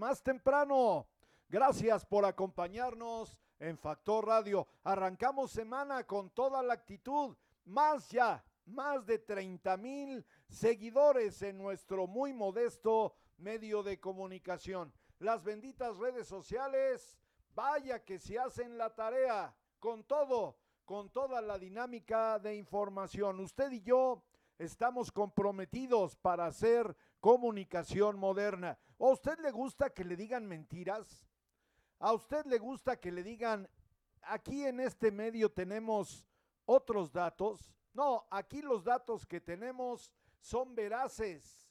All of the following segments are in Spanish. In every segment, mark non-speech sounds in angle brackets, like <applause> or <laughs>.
más temprano. Gracias por acompañarnos en Factor Radio. Arrancamos semana con toda la actitud. Más ya, más de 30 mil seguidores en nuestro muy modesto medio de comunicación. Las benditas redes sociales, vaya que se hacen la tarea con todo, con toda la dinámica de información. Usted y yo estamos comprometidos para hacer comunicación moderna. ¿A usted le gusta que le digan mentiras? ¿A usted le gusta que le digan, aquí en este medio tenemos otros datos? No, aquí los datos que tenemos son veraces.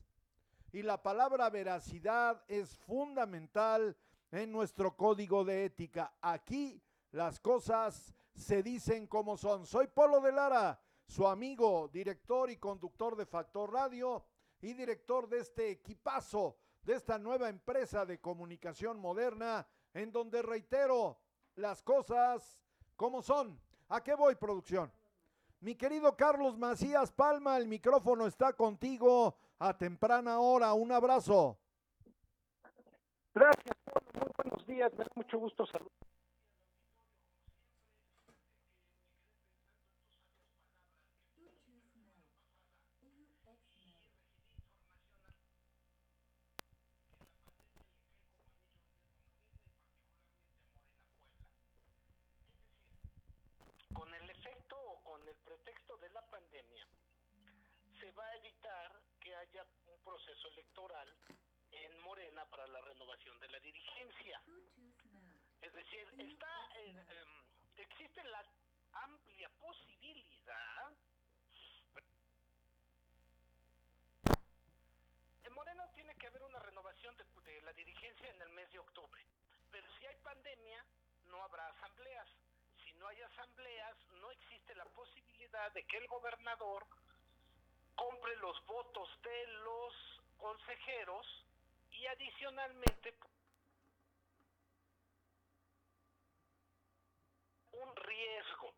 Y la palabra veracidad es fundamental en nuestro código de ética. Aquí las cosas se dicen como son. Soy Polo de Lara, su amigo, director y conductor de Factor Radio y director de este equipazo, de esta nueva empresa de comunicación moderna, en donde reitero las cosas como son. ¿A qué voy, producción? Mi querido Carlos Macías Palma, el micrófono está contigo a temprana hora. Un abrazo. Gracias, Muy buenos días. Me da mucho gusto saludar. Con el efecto o con el pretexto de la pandemia, se va a evitar que haya un proceso electoral en Morena para la renovación de la dirigencia. Es decir, está eh, em, existe la amplia posibilidad en Morena tiene que haber una renovación de, de la dirigencia en el mes de octubre. Pero si hay pandemia, no habrá asambleas. Si no hay asambleas, no existe la posibilidad de que el gobernador compre los votos de los consejeros y adicionalmente un riesgo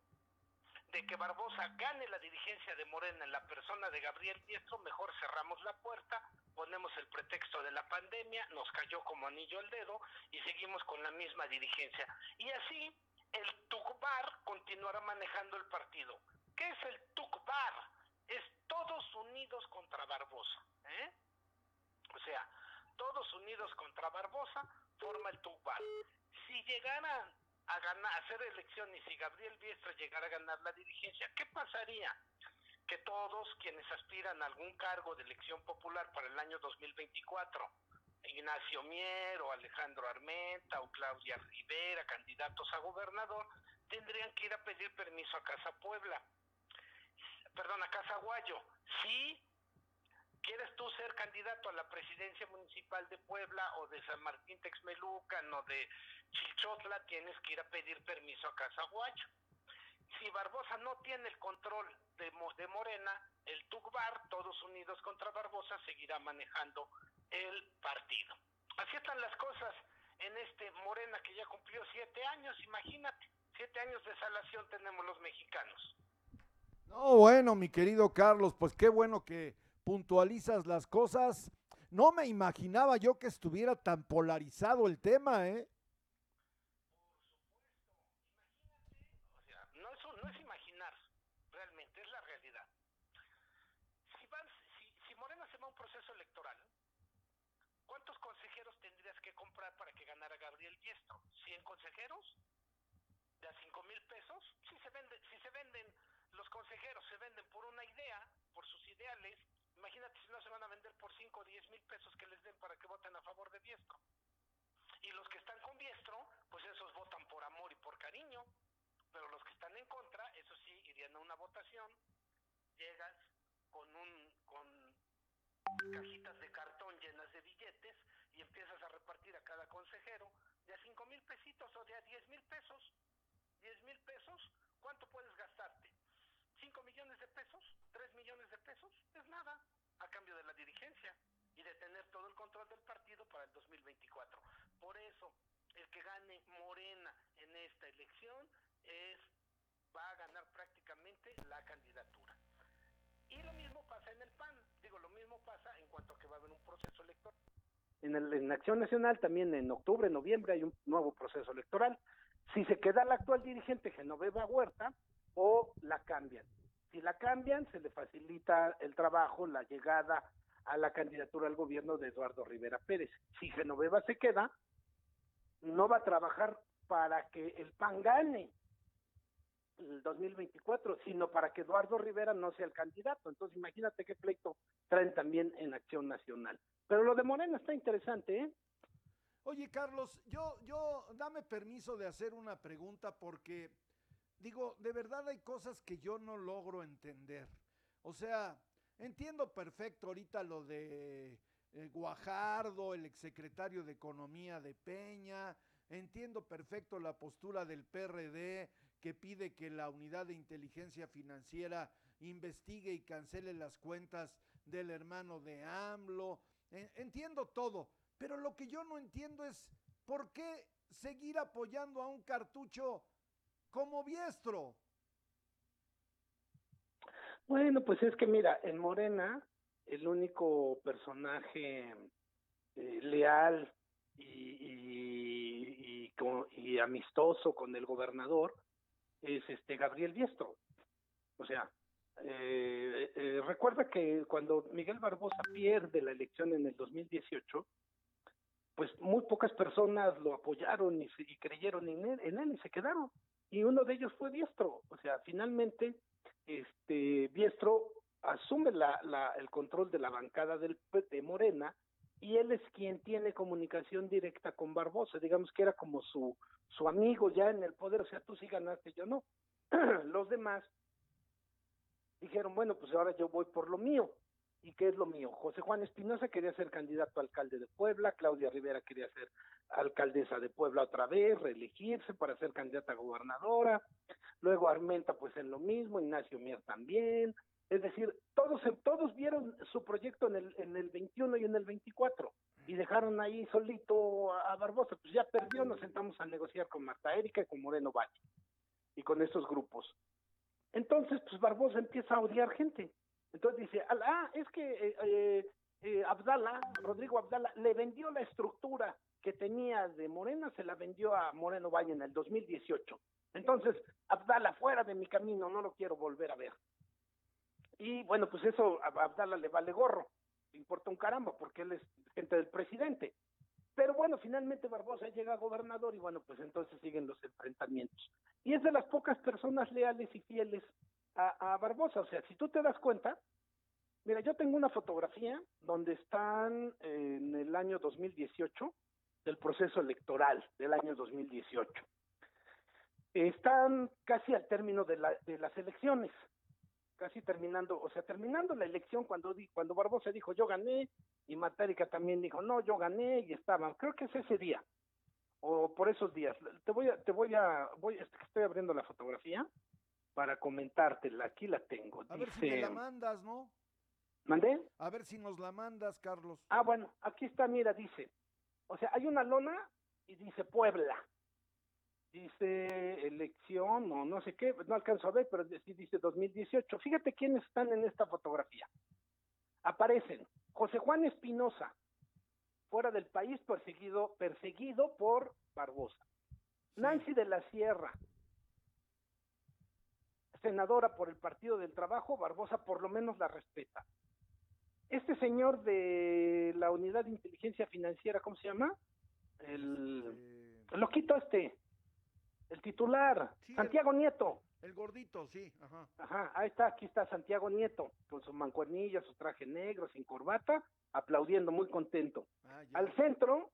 de que Barbosa gane la dirigencia de Morena en la persona de Gabriel Diestro, mejor cerramos la puerta, ponemos el pretexto de la pandemia, nos cayó como anillo al dedo y seguimos con la misma dirigencia. Y así el TUCBAR continuará manejando el partido. ¿Qué es el TUCBAR? Es todos unidos contra Barbosa. ¿eh? O sea, todos unidos contra Barbosa forma el TUCBAR. Si llegaran a ganar, a hacer elecciones y Gabriel Biestro llegara a ganar la dirigencia, ¿qué pasaría? Que todos quienes aspiran a algún cargo de elección popular para el año 2024, Ignacio Mier o Alejandro Armenta o Claudia Rivera, candidatos a gobernador, tendrían que ir a pedir permiso a Casa Puebla, perdón, a Casa Guayo. Si quieres tú ser candidato a la presidencia municipal de Puebla o de San Martín Texmelucan o de Chichotla, tienes que ir a pedir permiso a Casaguacho. Si Barbosa no tiene el control de, de Morena, el TUCBAR, todos unidos contra Barbosa, seguirá manejando el partido. Así están las cosas en este Morena que ya cumplió siete años, imagínate, siete años de salación tenemos los mexicanos. No, bueno, mi querido Carlos, pues qué bueno que puntualizas las cosas. No me imaginaba yo que estuviera tan polarizado el tema, ¿eh? O sea, no es, no es imaginar, realmente, es la realidad. Si, van, si, si Morena se va a un proceso electoral, ¿cuántos consejeros tendrías que comprar para que ganara Gabriel Diestro? ¿100 consejeros? ¿De a 5 mil pesos? Si se, vende, si se venden, consejeros se venden por una idea, por sus ideales, Imagínate si no se van a vender por 5 o 10 mil pesos que les den para que voten a favor de Diestro. Y los que están con Diestro, pues esos votan por amor y por cariño. Pero los que están en contra, eso sí, irían a una votación. Llegas con un con cajitas de cartón llenas de billetes y empiezas a repartir a cada consejero de a 5 mil pesitos o de a 10 mil pesos. 10 mil pesos, ¿cuánto puedes gastarte? 5 millones de pesos, 3 millones de pesos, es nada a cambio de la dirigencia y de tener todo el control del partido para el 2024. Por eso, el que gane Morena en esta elección es va a ganar prácticamente la candidatura. Y lo mismo pasa en el PAN, digo, lo mismo pasa en cuanto a que va a haber un proceso electoral en, el, en Acción Nacional, también en octubre, noviembre hay un nuevo proceso electoral. Si se queda la actual dirigente Genoveva Huerta o la cambian. Si la cambian, se le facilita el trabajo, la llegada a la candidatura al gobierno de Eduardo Rivera Pérez. Si Genoveva se queda, no va a trabajar para que el PAN gane el 2024, sino para que Eduardo Rivera no sea el candidato. Entonces, imagínate qué pleito traen también en Acción Nacional. Pero lo de Morena está interesante, ¿eh? Oye, Carlos, yo, yo, dame permiso de hacer una pregunta porque, digo, de verdad hay cosas que yo no logro entender. O sea, entiendo perfecto ahorita lo de eh, Guajardo, el exsecretario de Economía de Peña, entiendo perfecto la postura del PRD que pide que la unidad de inteligencia financiera investigue y cancele las cuentas del hermano de AMLO. Entiendo todo, pero lo que yo no entiendo es por qué seguir apoyando a un cartucho como Biestro. Bueno, pues es que mira, en Morena el único personaje eh, leal y, y, amistoso con el gobernador es este Gabriel Biestro. O sea, eh, eh, recuerda que cuando Miguel Barbosa pierde la elección en el 2018, pues muy pocas personas lo apoyaron y, y creyeron en él, en él y se quedaron. Y uno de ellos fue Biestro. O sea, finalmente, este Biestro asume la, la, el control de la bancada del, de Morena y él es quien tiene comunicación directa con Barbosa, digamos que era como su, su amigo ya en el poder, o sea, tú sí ganaste, yo no. <clears throat> Los demás dijeron, bueno, pues ahora yo voy por lo mío. ¿Y qué es lo mío? José Juan Espinosa quería ser candidato a alcalde de Puebla, Claudia Rivera quería ser alcaldesa de Puebla otra vez, reelegirse para ser candidata a gobernadora, luego Armenta pues en lo mismo, Ignacio Mier también, es decir, todos, todos vieron su proyecto en el, en el 21 y en el 24 y dejaron ahí solito a, Barbosa. Pues ya perdió, nos sentamos a negociar con Marta Erika y con Moreno Valle y con estos grupos. Entonces, pues Barbosa empieza a odiar gente. Entonces dice, ah, es que eh, eh, eh, Abdala, Rodrigo Abdala, le vendió la estructura que tenía de Morena, se la vendió a Moreno Valle en el 2018. Entonces, Abdala, fuera de mi camino, no lo quiero volver a ver. Y bueno, pues eso a Abdala le vale gorro, le importa un caramba, porque él es gente del presidente. Pero bueno, finalmente Barbosa llega a gobernador y bueno, pues entonces siguen los enfrentamientos. Y es de las pocas personas leales y fieles a, Barbosa. O sea, si tú te das cuenta, mira, yo tengo una fotografía donde están en el año 2018 del proceso electoral del año 2018. Están casi al término de, la, de las elecciones casi terminando, o sea, terminando la elección cuando cuando Barbosa dijo yo gané y Matárica también dijo no, yo gané y estaban, creo que es ese día o por esos días. Te voy a te voy a voy estoy abriendo la fotografía para comentártela, aquí la tengo. A ver si me la mandas, ¿no? ¿Mandé? A ver si nos la mandas, Carlos. Ah, bueno, aquí está, mira, dice. O sea, hay una lona y dice Puebla dice elección o no sé qué, no alcanzo a ver, pero sí dice 2018. Fíjate quiénes están en esta fotografía. Aparecen José Juan Espinosa, fuera del país, perseguido, perseguido por Barbosa. Nancy de la Sierra, senadora por el Partido del Trabajo, Barbosa por lo menos la respeta. Este señor de la Unidad de Inteligencia Financiera, ¿cómo se llama? El, el loquito este, el titular, Santiago Nieto. El gordito, sí, ajá. Ajá, ahí está, aquí está Santiago Nieto, con su mancuernilla, su traje negro, sin corbata, aplaudiendo, muy contento. Ah, Al centro,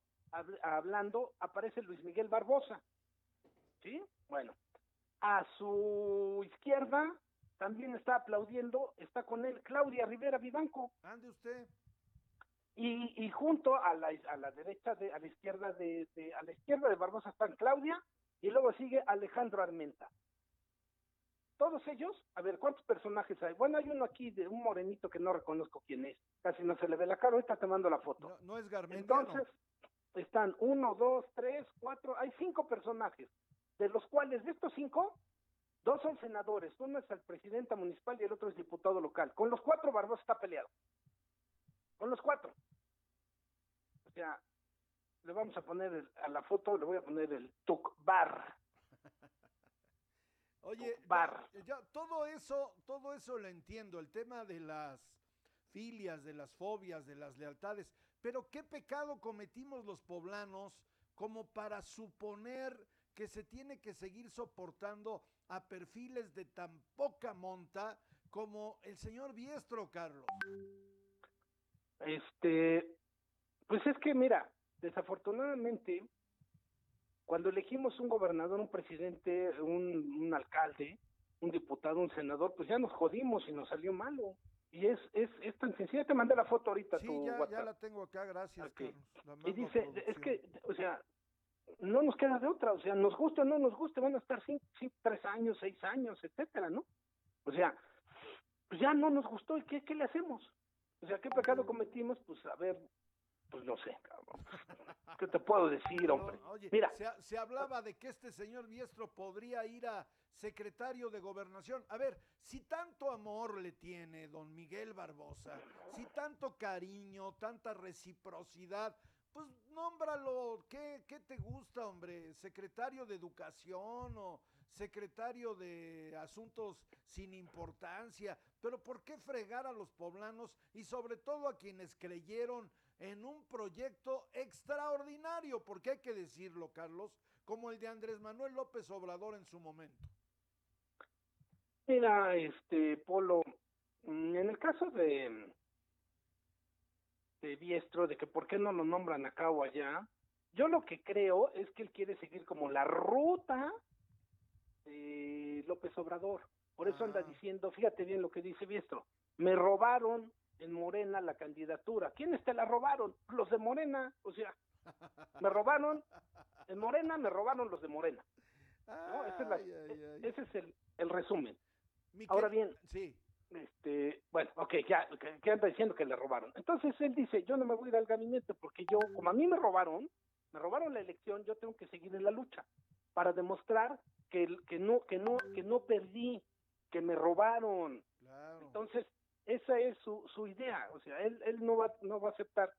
hablando, aparece Luis Miguel Barbosa. ¿Sí? Bueno. A su izquierda, también está aplaudiendo, está con él Claudia Rivera Vivanco. Ande usted. Y, y junto a la, a la derecha, de, a la izquierda de, de, a la izquierda de Barbosa están Claudia y luego sigue Alejandro Armenta. Todos ellos, a ver, ¿cuántos personajes hay? Bueno, hay uno aquí de un morenito que no reconozco quién es. Casi no se le ve la cara, ahorita te mando la foto. No, es Garmenta. Entonces, están uno, dos, tres, cuatro, hay cinco personajes, de los cuales de estos cinco, dos son senadores, uno es el presidente municipal y el otro es diputado local. Con los cuatro Barbosa está peleado. Con los cuatro sea, le vamos a poner a la foto, le voy a poner el Tukbar. <laughs> Oye, ya, todo eso, todo eso lo entiendo, el tema de las filias, de las fobias, de las lealtades, pero qué pecado cometimos los poblanos como para suponer que se tiene que seguir soportando a perfiles de tan poca monta como el señor Biestro, Carlos. Este, pues es que mira, desafortunadamente, cuando elegimos un gobernador, un presidente, un, alcalde, un diputado, un senador, pues ya nos jodimos y nos salió malo. Y es, es, es tan sencillo. Te mandé la foto ahorita. Sí, ya, ya, la tengo acá, gracias. y dice, es que, o sea, no nos queda de otra. O sea, nos gusta o no nos gusta, van a estar cinco, tres años, seis años, etcétera, ¿no? O sea, pues ya no nos gustó. ¿Y qué, qué le hacemos? O sea, ¿qué pecado cometimos? Pues a ver, pues no sé, cabrón. ¿Qué te puedo decir, hombre? Mira. Se, hablaba de que este señor Biestro podría ir a secretario de gobernación. A ver, si tanto amor le tiene don Miguel Barbosa, si tanto cariño, tanta reciprocidad, pues nómbralo. ¿Qué, qué te gusta, hombre? ¿Secretario de educación o secretario de asuntos sin importancia? Pero ¿por qué fregar a los poblanos y sobre todo a quienes creyeron en un proyecto extraordinario, porque hay que decirlo, Carlos, como el de Andrés Manuel López Obrador en su momento. Mira, este Polo, en el caso de de Biestro, de que por qué no lo nombran acá o allá, yo lo que creo es que él quiere seguir como la ruta de López Obrador. Por eso anda ah. diciendo, fíjate bien lo que dice Biestro, me robaron en Morena la candidatura. ¿Quiénes te la robaron? Los de Morena, o sea, me robaron, en Morena me robaron los de Morena. Ese es, el, el resumen. Ahora bien, sí. Este, bueno, ok, ya, que, anda diciendo que le robaron. Entonces él dice, yo no me voy a ir al gabinete porque yo, como a mí me robaron, me robaron la elección, yo tengo que seguir en la lucha para demostrar que, que no, que no, que no perdí, que me robaron. Entonces, esa es su, su idea, o sea, él, él no, va, no va a aceptar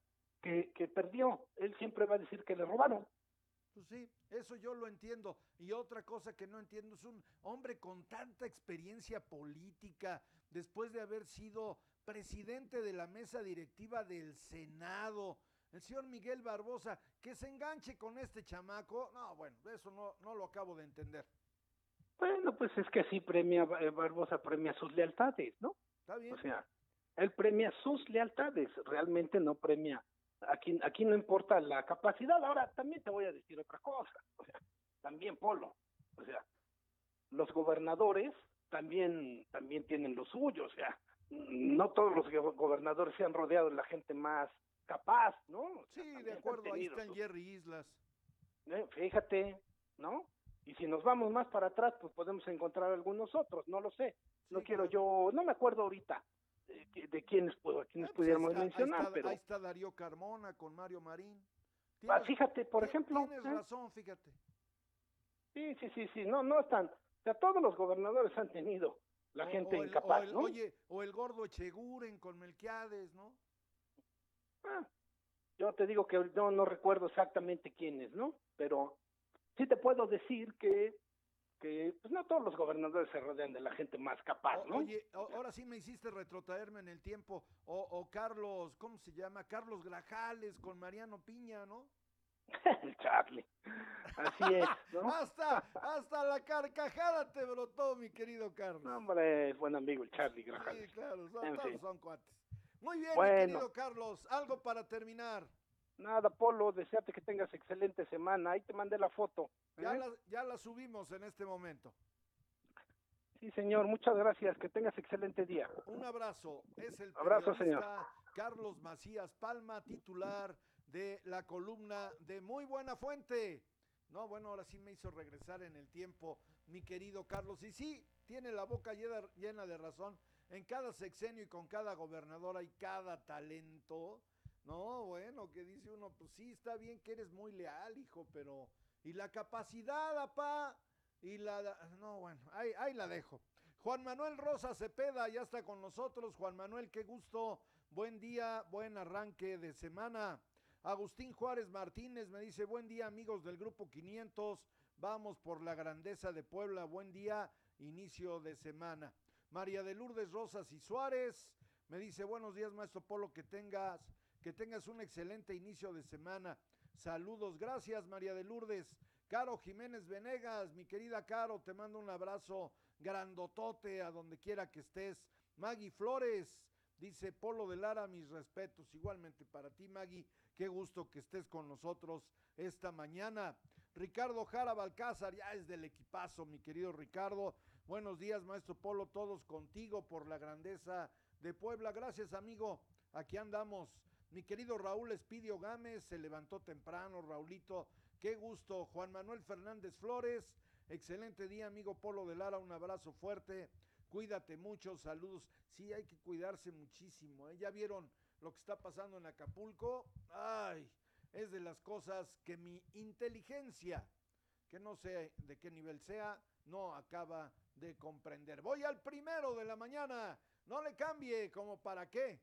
que, que perdió, él siempre va a decir que le robaron. Pues sí, eso yo lo entiendo. Y otra cosa que no entiendo es un hombre con tanta experiencia política, después de haber sido presidente de la mesa directiva del Senado, el señor Miguel Barbosa, que se enganche con este chamaco. No, bueno, eso no, no lo acabo de entender. Bueno, pues es que así premia, eh, Barbosa premia sus lealtades, ¿no? O sea, él premia sus lealtades, realmente no premia. Aquí, aquí no importa la capacidad. Ahora, también te voy a decir otra cosa. O sea, también Polo. O sea, los gobernadores también, también tienen lo suyo. O sea, no todos los gobernadores se han rodeado de la gente más capaz, ¿no? sí, de acuerdo, ahí están Jerry Islas. Eh, fíjate, ¿no? Y si nos vamos más para atrás, pues podemos encontrar algunos otros, no lo sé. no quiero yo, no me acuerdo ahorita de, quiénes, puedo, quiénes ah, pues pudiéramos mencionar, ahí pero... Ahí está Darío Carmona con Mario Marín. Ah, fíjate, por ejemplo... Tienes ¿eh? razón, fíjate. Sí, sí, sí, sí, no, no están... Sea, todos los gobernadores han tenido la gente incapaz, ¿no? Oye, o el gordo Echeguren con Melquiades, ¿no? Ah, yo te digo que no, no recuerdo exactamente quiénes, ¿no? Pero sí te puedo decir que que pues no todos los gobernadores se rodean de la gente más capaz, ¿no? Oye, ahora sí me hiciste retrotraerme en el tiempo, o, o Carlos, ¿cómo se llama? Carlos Grajales con Mariano Piña, ¿no? El <laughs> Charlie, así es, ¿no? hasta, hasta la carcajada te brotó, mi querido Carlos. No, hombre, es buen amigo el Charlie Grajales. Sí, claro, son, todos son cuates. Muy bien, mi querido Carlos, algo para terminar. Nada, Polo, deseate que tengas excelente semana. Ahí te mandé la foto. ¿eh? Ya, la, ya la subimos en este momento. Sí, señor, muchas gracias. Que tengas excelente día. Un abrazo. Es el abrazo, señor. Carlos Macías Palma, titular de la columna de Muy Buena Fuente. No, bueno, ahora sí me hizo regresar en el tiempo, mi querido Carlos. Y sí, tiene la boca llena, de razón. En cada sexenio y con cada gobernador hay cada talento no, bueno, que dice uno, pues sí, está bien que eres muy leal, hijo, pero... Y la capacidad, apá, y la... No, bueno, ahí, ahí la dejo. Juan Manuel Rosa Cepeda ya está con nosotros. Juan Manuel, qué gusto. Buen día, buen arranque de semana. Agustín Juárez Martínez me dice, buen día amigos del grupo 500, vamos por la grandeza de Puebla, buen día, inicio de semana. María de Lourdes Rosas y Suárez me dice, buenos días maestro Polo, que tengas, que tengas un excelente inicio de semana. Saludos, gracias María de Lourdes. Caro Jiménez Venegas, mi querida Caro, te mando un abrazo grandotote a donde quiera que estés. Maggie Flores, dice Polo de Lara, mis respetos. Igualmente para ti, Maggie, qué gusto que estés con nosotros esta mañana. Ricardo Jara Balcázar, ya es del equipazo, mi querido Ricardo. Buenos días, maestro Polo, todos contigo por la grandeza de Puebla. Gracias, amigo. Aquí andamos. Mi querido Raúl Espidio Gámez se levantó temprano, Raulito. Qué gusto. Juan Manuel Fernández Flores. Excelente día, amigo Polo de Lara. Un abrazo fuerte. Cuídate mucho. Saludos. Sí, hay que cuidarse muchísimo. ¿eh? Ya vieron lo que está pasando en Acapulco. Ay, es de las cosas que mi inteligencia, que no sé de qué nivel sea, no acaba de comprender. Voy al primero de la mañana. No le cambie, como para qué.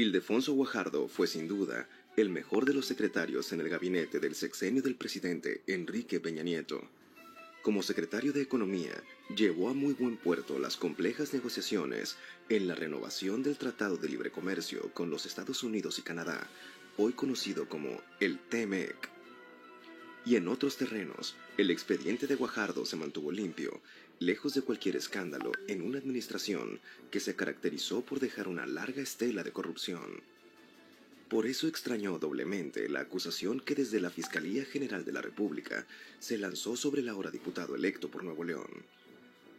Ildefonso Guajardo fue sin duda el mejor de los secretarios en el gabinete del sexenio del presidente Enrique Peña Nieto. Como secretario de Economía, llevó a muy buen puerto las complejas negociaciones en la renovación del Tratado de Libre Comercio con los Estados Unidos y Canadá, hoy conocido como el TEMEC. Y en otros terrenos, el expediente de Guajardo se mantuvo limpio lejos de cualquier escándalo en una administración que se caracterizó por dejar una larga estela de corrupción. Por eso extrañó doblemente la acusación que desde la Fiscalía General de la República se lanzó sobre el ahora diputado electo por Nuevo León.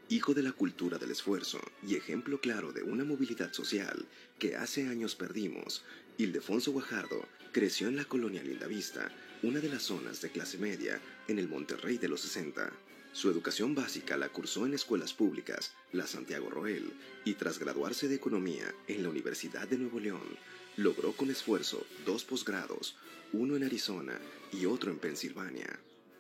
Hijo de la cultura del esfuerzo y ejemplo claro de una movilidad social que hace años perdimos, Ildefonso Guajardo creció en la colonia Lindavista, una de las zonas de clase media en el Monterrey de los 60. Su educación básica la cursó en escuelas públicas, la Santiago Roel, y tras graduarse de Economía en la Universidad de Nuevo León, logró con esfuerzo dos posgrados, uno en Arizona y otro en Pensilvania.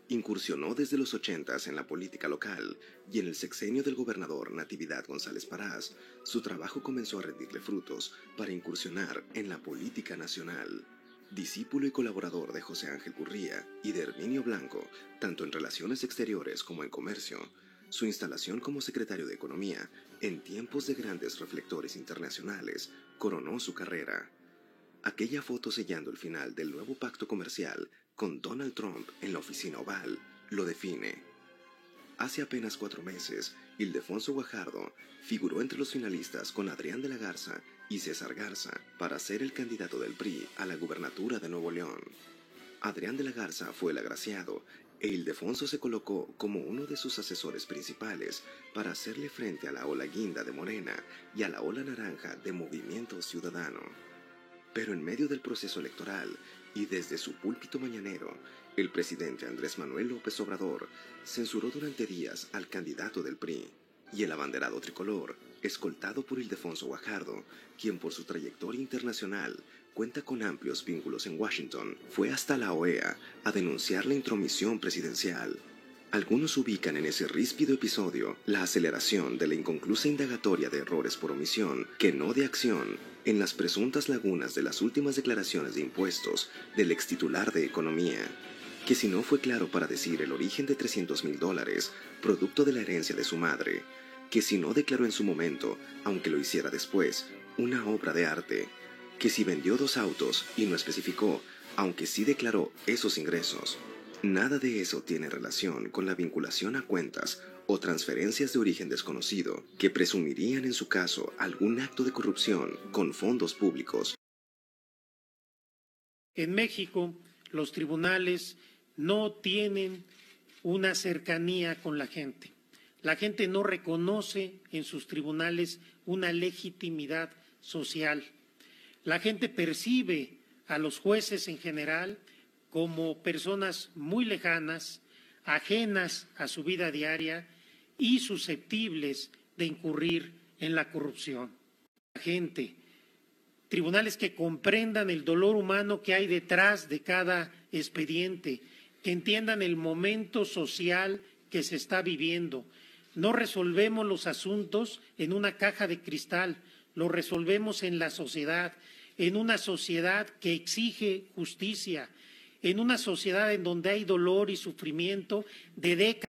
Incursionó desde los ochentas en la política local y en el sexenio del gobernador Natividad González Parás, su trabajo comenzó a rendirle frutos para incursionar en la política nacional discípulo y colaborador de José Ángel Gurría y de Herminio Blanco, tanto en relaciones exteriores como en comercio, su instalación como secretario de Economía, en tiempos de grandes reflectores internacionales, coronó su carrera. Aquella foto sellando el final del nuevo pacto comercial con Donald Trump en la oficina oval lo define. Hace apenas cuatro meses, Ildefonso Guajardo figuró entre los finalistas con Adrián de la Garza y César Garza para ser el candidato del PRI a la gubernatura de Nuevo León. Adrián de la Garza fue el agraciado e Ildefonso se colocó como uno de sus asesores principales para hacerle frente a la ola guinda de Morena y a la ola naranja de Movimiento Ciudadano. Pero en medio del proceso electoral y desde su púlpito mañanero, el presidente Andrés Manuel López Obrador censuró durante días al candidato del PRI y el abanderado tricolor, escoltado por Ildefonso Guajardo, quien por su trayectoria internacional cuenta con amplios vínculos en Washington, fue hasta la OEA a denunciar la intromisión presidencial. Algunos ubican en ese ríspido episodio la aceleración de la inconclusa indagatoria de errores por omisión, que no de acción, en las presuntas lagunas de las últimas declaraciones de impuestos del ex titular de Economía, que si no fue claro para decir el origen de 300 mil dólares, producto de la herencia de su madre, que si no declaró en su momento, aunque lo hiciera después, una obra de arte, que si vendió dos autos y no especificó, aunque sí declaró esos ingresos, nada de eso tiene relación con la vinculación a cuentas o transferencias de origen desconocido que presumirían en su caso algún acto de corrupción con fondos públicos. En México, los tribunales no tienen una cercanía con la gente. La gente no reconoce en sus tribunales una legitimidad social. La gente percibe a los jueces en general como personas muy lejanas, ajenas a su vida diaria y susceptibles de incurrir en la corrupción. La gente, tribunales que comprendan el dolor humano que hay detrás de cada expediente, que entiendan el momento social que se está viviendo. No resolvemos los asuntos en una caja de cristal, los resolvemos en la sociedad, en una sociedad que exige justicia, en una sociedad en donde hay dolor y sufrimiento de décadas.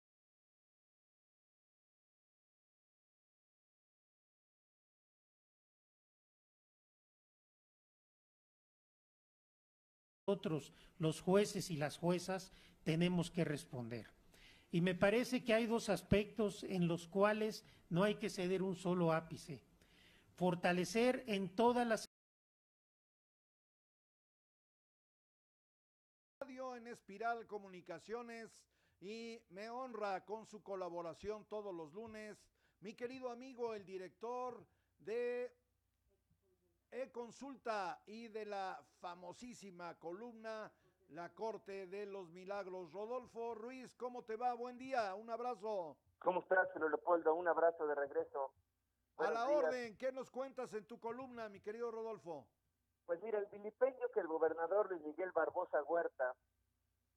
Nosotros, los jueces y las juezas, tenemos que responder. Y me parece que hay dos aspectos en los cuales no hay que ceder un solo ápice. Fortalecer en todas las en Espiral Comunicaciones y me honra con su colaboración todos los lunes mi querido amigo el director de e-consulta y de la famosísima columna La Corte de los Milagros. Rodolfo Ruiz, ¿cómo te va? Buen día, un abrazo. ¿Cómo estás, Leopoldo? Un abrazo de regreso. A la orden, ¿qué nos cuentas en tu columna, mi querido Rodolfo? Pues mira, el vilipendio que el gobernador Luis Miguel Barbosa Huerta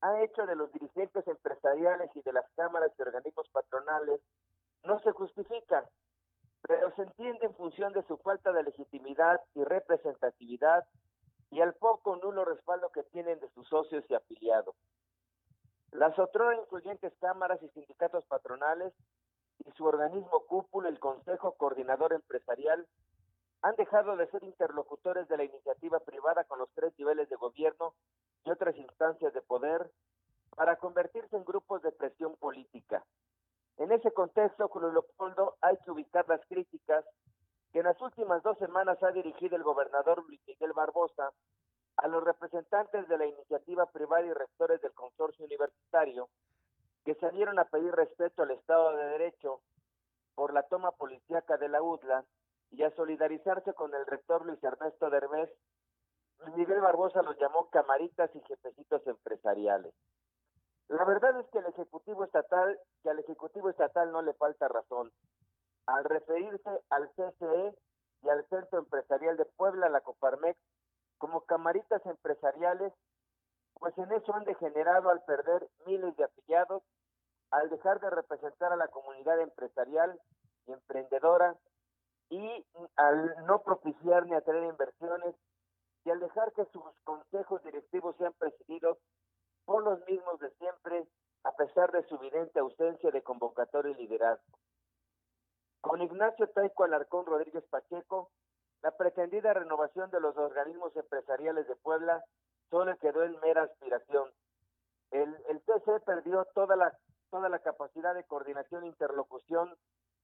ha hecho de los dirigentes empresariales y de las cámaras y organismos patronales no se justifica, pero se entiende en función de su falta de legitimidad y representatividad y al poco nulo respaldo que tienen de sus socios y afiliados. Las otras incluyentes cámaras y sindicatos patronales y su organismo cúpula, el Consejo Coordinador Empresarial, han dejado de ser interlocutores de la iniciativa privada con los tres niveles de gobierno y otras instancias de poder para convertirse en grupos de presión política. En ese contexto, Julio Leopoldo, hay que ubicar las críticas que en las últimas dos semanas ha dirigido el gobernador Luis Miguel Barbosa a los representantes de la iniciativa privada y rectores del consorcio universitario que salieron a pedir respeto al Estado de Derecho por la toma policíaca de la UDLA y a solidarizarse con el rector Luis Ernesto Derbez Miguel Barbosa los llamó camaritas y jefecitos empresariales. La verdad es que el Ejecutivo Estatal, que al Ejecutivo Estatal no le falta razón. Al referirse al CCE y al Centro Empresarial de Puebla, la Coparmex, como camaritas empresariales, pues en eso han degenerado al perder miles de afiliados, al dejar de representar a la comunidad empresarial y emprendedora y al no propiciar ni atraer inversiones y al dejar que sus consejos directivos sean presididos por los mismos de siempre, a pesar de su evidente ausencia de convocatoria y liderazgo. Con Ignacio Taico Alarcón Rodríguez Pacheco, la pretendida renovación de los organismos empresariales de Puebla solo quedó en mera aspiración. El, el TC perdió toda la, toda la capacidad de coordinación e interlocución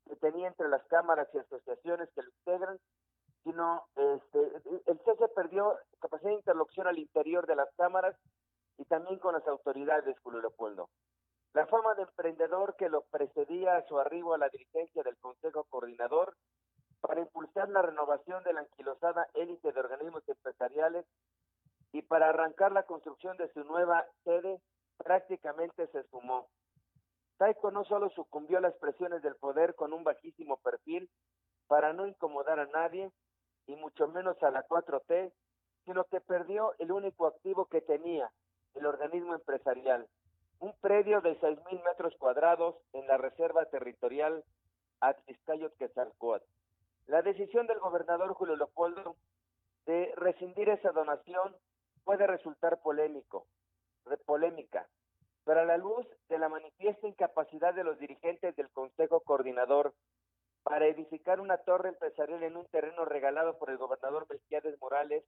que tenía entre las cámaras y asociaciones que lo integran sino este, el CESE perdió capacidad de interlocución al interior de las cámaras y también con las autoridades, Julio Leopoldo. La forma de emprendedor que lo precedía a su arribo a la dirigencia del Consejo Coordinador para impulsar la renovación de la anquilosada élite de organismos empresariales y para arrancar la construcción de su nueva sede prácticamente se sumó. Taiko no solo sucumbió a las presiones del poder con un bajísimo perfil para no incomodar a nadie, y mucho menos a la 4T, sino que perdió el único activo que tenía, el organismo empresarial, un predio de 6.000 metros cuadrados en la reserva territorial Atliscayot-Quetzalcoatl. La decisión del gobernador Julio Leopoldo de rescindir esa donación puede resultar polémico, polémica, pero a la luz de la manifiesta incapacidad de los dirigentes del Consejo Coordinador para edificar una torre empresarial en un terreno regalado por el gobernador Melquiades Morales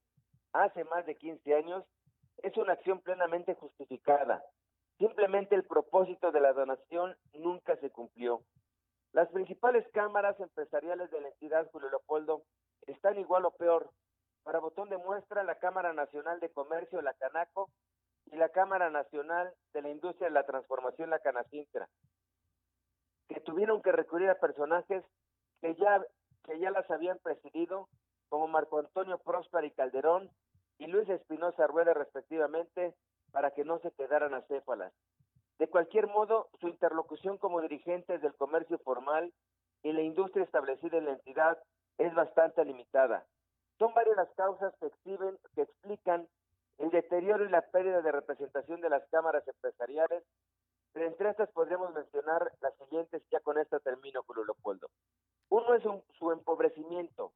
hace más de 15 años es una acción plenamente justificada. Simplemente el propósito de la donación nunca se cumplió. Las principales cámaras empresariales de la entidad Julio Leopoldo están igual o peor. Para botón de muestra, la Cámara Nacional de Comercio, la Canaco, y la Cámara Nacional de la Industria de la Transformación, la Canacintra, que tuvieron que recurrir a personajes que ya, que ya las habían presidido, como Marco Antonio Próspera y Calderón y Luis Espinosa Rueda, respectivamente, para que no se quedaran acéfalas. De cualquier modo, su interlocución como dirigentes del comercio formal y la industria establecida en la entidad es bastante limitada. Son varias las causas que, exhiben, que explican el deterioro y la pérdida de representación de las cámaras empresariales. Pero entre estas podríamos mencionar las siguientes, ya con esta termino, Julio Leopoldo. Uno es su empobrecimiento.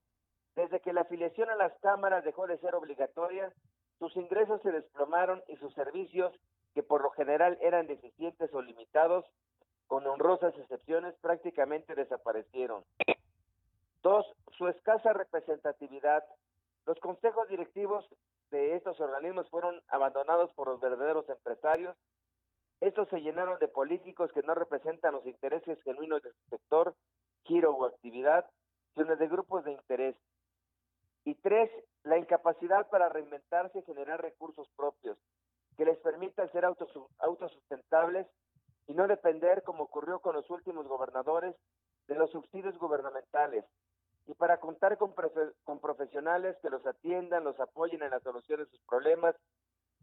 Desde que la afiliación a las cámaras dejó de ser obligatoria, sus ingresos se desplomaron y sus servicios, que por lo general eran deficientes o limitados, con honrosas excepciones, prácticamente desaparecieron. Dos, su escasa representatividad. Los consejos directivos de estos organismos fueron abandonados por los verdaderos empresarios. Estos se llenaron de políticos que no representan los intereses genuinos de su sector, giro o actividad, sino de grupos de interés. Y tres, la incapacidad para reinventarse y generar recursos propios que les permitan ser autosustentables y no depender, como ocurrió con los últimos gobernadores, de los subsidios gubernamentales, y para contar con, profesionales que los atiendan, los apoyen en la solución de sus problemas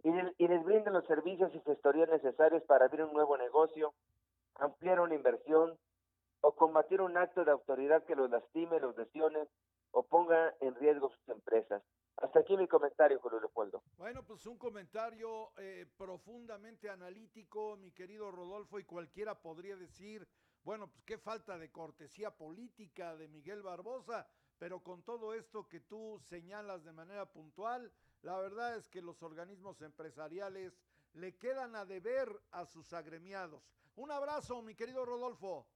y, y les brinden los servicios y gestorías necesarios para abrir un nuevo negocio, ampliar una inversión o combatir un acto de autoridad que los lastime, los lesione o ponga en riesgo sus empresas. Hasta aquí mi comentario, Julio Leopoldo. Bueno, pues un comentario eh, profundamente analítico, mi querido Rodolfo, y cualquiera podría decir, bueno, pues qué falta de cortesía política de Miguel Barbosa, pero con todo esto que tú señalas de manera puntual, la verdad es que los organismos empresariales le quedan a deber a sus agremiados. Un abrazo, mi querido Rodolfo.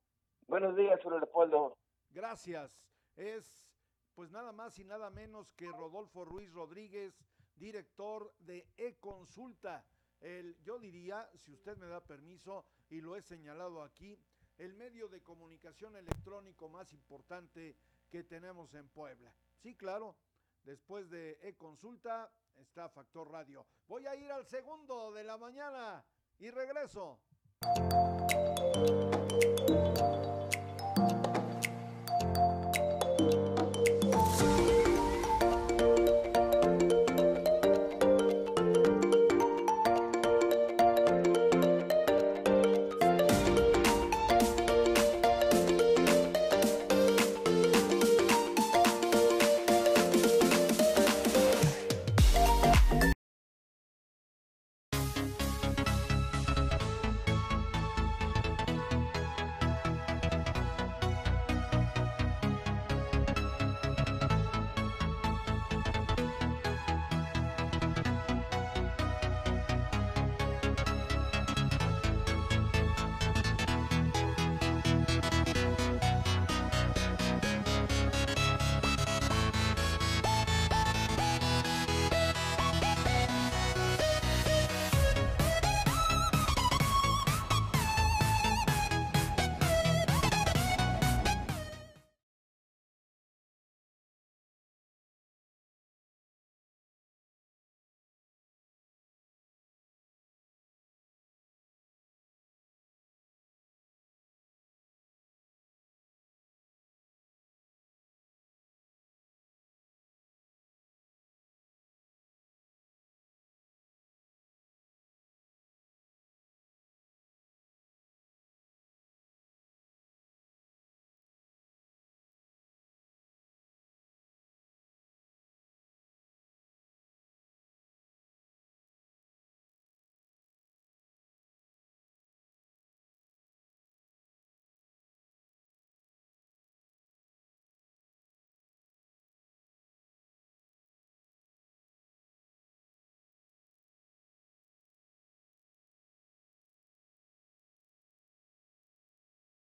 Buenos días, Julio Leopoldo. Gracias. Es pues nada más y nada menos que Rodolfo Ruiz Rodríguez, director de E-Consulta. El, yo diría, si usted me da permiso, y lo he señalado aquí, el medio de comunicación electrónico más importante que tenemos en Puebla. Sí, claro, después de E-Consulta está Factor Radio. Voy a ir al segundo de la mañana y regreso.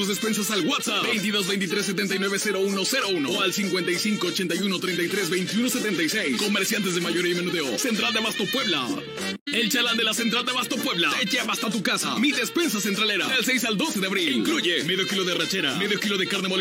tus despensas al WhatsApp 22 23 79 0101 o al 55 81 33 21 76. Comerciantes de mayoría y menudeo. Central de Abasto Puebla. El chalán de la Central de Abasto Puebla te lleva hasta tu casa. Mi despensa centralera. Del 6 al 12 de abril. Incluye medio kilo de rachera, medio kilo de carne molida.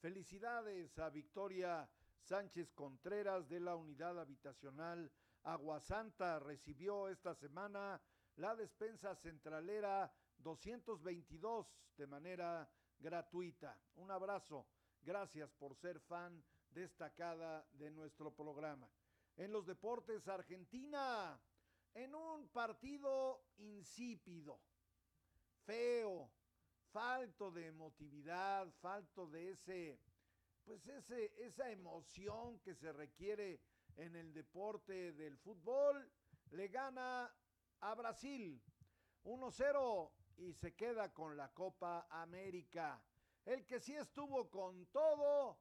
Felicidades a Victoria Sánchez Contreras de la unidad habitacional Aguasanta. Recibió esta semana la despensa centralera 222 de manera gratuita. Un abrazo. Gracias por ser fan destacada de nuestro programa. En los deportes, Argentina, en un partido insípido, feo, falto de emotividad, falto de ese, pues ese, esa emoción que se requiere en el deporte del fútbol, le gana a Brasil 1-0 y se queda con la Copa América. El que sí estuvo con todo,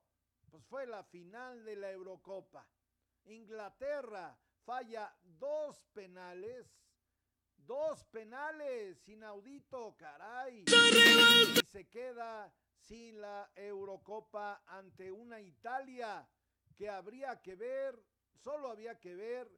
pues fue la final de la Eurocopa. Inglaterra falla dos penales Dos penales, inaudito, caray. Y se queda sin la Eurocopa ante una Italia que habría que ver, solo había que ver,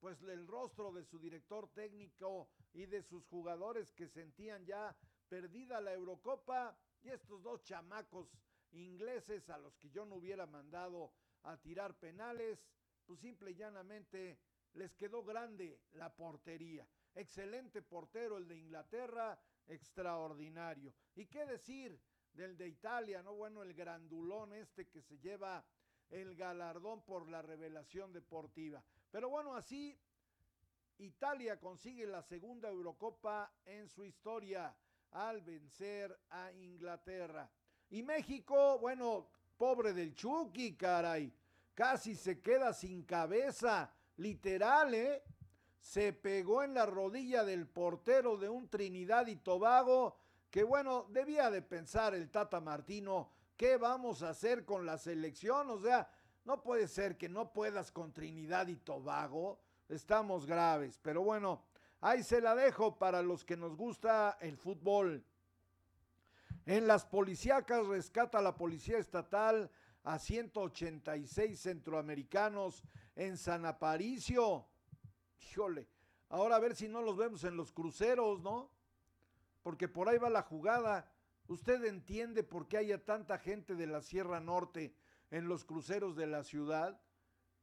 pues el rostro de su director técnico y de sus jugadores que sentían ya perdida la Eurocopa y estos dos chamacos ingleses a los que yo no hubiera mandado a tirar penales, pues simple y llanamente les quedó grande la portería. Excelente portero el de Inglaterra, extraordinario. ¿Y qué decir del de Italia? No, bueno, el grandulón este que se lleva el galardón por la revelación deportiva. Pero bueno, así Italia consigue la segunda Eurocopa en su historia al vencer a Inglaterra. Y México, bueno, pobre del Chucky, caray, casi se queda sin cabeza, literal, ¿eh? Se pegó en la rodilla del portero de un Trinidad y Tobago, que bueno, debía de pensar el Tata Martino, ¿qué vamos a hacer con la selección? O sea, no puede ser que no puedas con Trinidad y Tobago, estamos graves, pero bueno, ahí se la dejo para los que nos gusta el fútbol. En las policíacas rescata la Policía Estatal a 186 centroamericanos en San Aparicio ahora a ver si no los vemos en los cruceros, ¿no? Porque por ahí va la jugada. ¿Usted entiende por qué haya tanta gente de la Sierra Norte en los cruceros de la ciudad?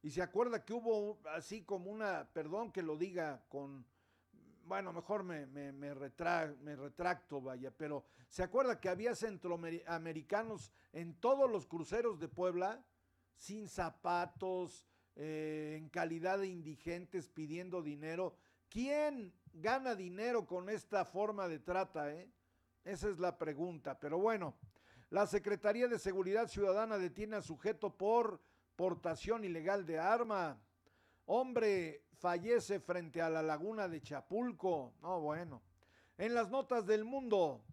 Y se acuerda que hubo así como una, perdón que lo diga con, bueno, mejor me, me, me, me retracto, vaya, pero se acuerda que había centroamericanos en todos los cruceros de Puebla, sin zapatos, eh, en calidad de indigentes pidiendo dinero. ¿Quién gana dinero con esta forma de trata? Eh? Esa es la pregunta. Pero bueno, la Secretaría de Seguridad Ciudadana detiene a sujeto por portación ilegal de arma. Hombre fallece frente a la laguna de Chapulco. No, bueno. En las notas del mundo,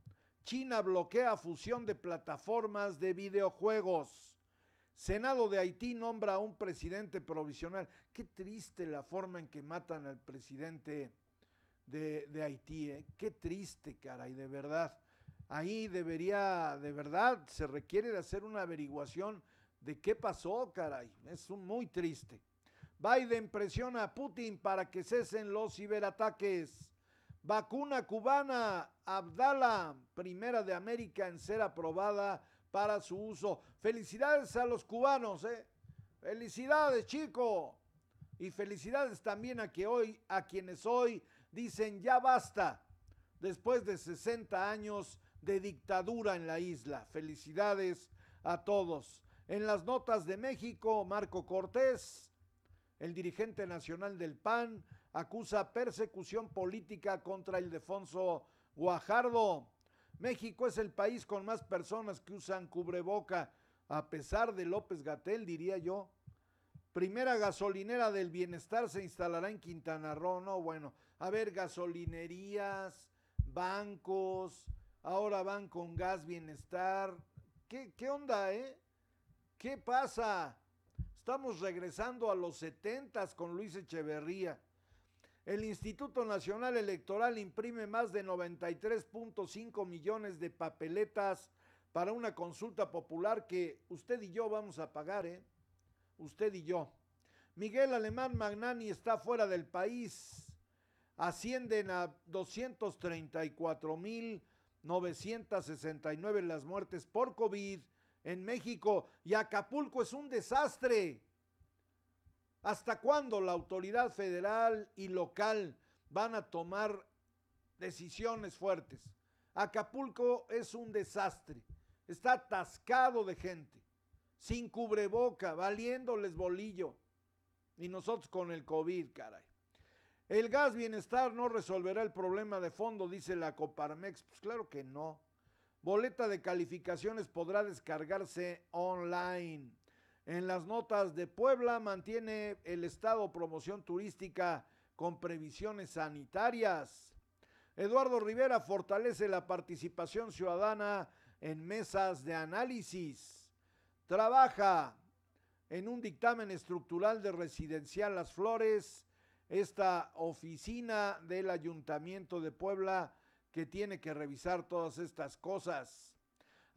China bloquea fusión de plataformas de videojuegos. Senado de Haití nombra a un presidente provisional. Qué triste la forma en que matan al presidente de, Haití. ¿eh? Qué triste, caray, de verdad. Ahí debería, de verdad, se requiere de hacer una averiguación de qué pasó, caray. Es muy triste. Biden presiona a Putin para que cesen los ciberataques. Vacuna cubana Abdala, primera de América en ser aprobada para su uso. Felicidades a los cubanos, ¿eh? Felicidades, chico. Y felicidades también a, que hoy, a quienes hoy dicen ya basta, después de 60 años de dictadura en la isla. Felicidades a todos. En las notas de México, Marco Cortés, el dirigente nacional del PAN, acusa persecución política contra Ildefonso Guajardo. México es el país con más personas que usan cubreboca, a pesar de López Gatel, diría yo. Primera gasolinera del bienestar se instalará en Quintana Roo. No, bueno, a ver, gasolinerías, bancos, ahora van con gas bienestar. ¿Qué, onda, eh? ¿Qué pasa? Estamos regresando a los setentas con Luis Echeverría. El Instituto Nacional Electoral imprime más de 93.5 millones de papeletas para una consulta popular que usted y yo vamos a pagar, ¿eh? Usted y yo. Miguel Alemán Magnani está fuera del país. Ascienden a 234.969 las muertes por COVID en México y Acapulco es un desastre. ¿Hasta cuándo la autoridad federal y local van a tomar decisiones fuertes? Acapulco es un desastre. Está atascado de gente, sin cubreboca, valiéndoles bolillo. Y nosotros con el COVID, caray. El gas bienestar no resolverá el problema de fondo, dice la Coparmex. Pues claro que no. Boleta de calificaciones podrá descargarse online. En las notas de Puebla mantiene el Estado promoción turística con previsiones sanitarias. Eduardo Rivera fortalece la participación ciudadana en mesas de análisis. Trabaja en un dictamen estructural de residencial Las Flores, esta oficina del Ayuntamiento de Puebla que tiene que revisar todas estas cosas.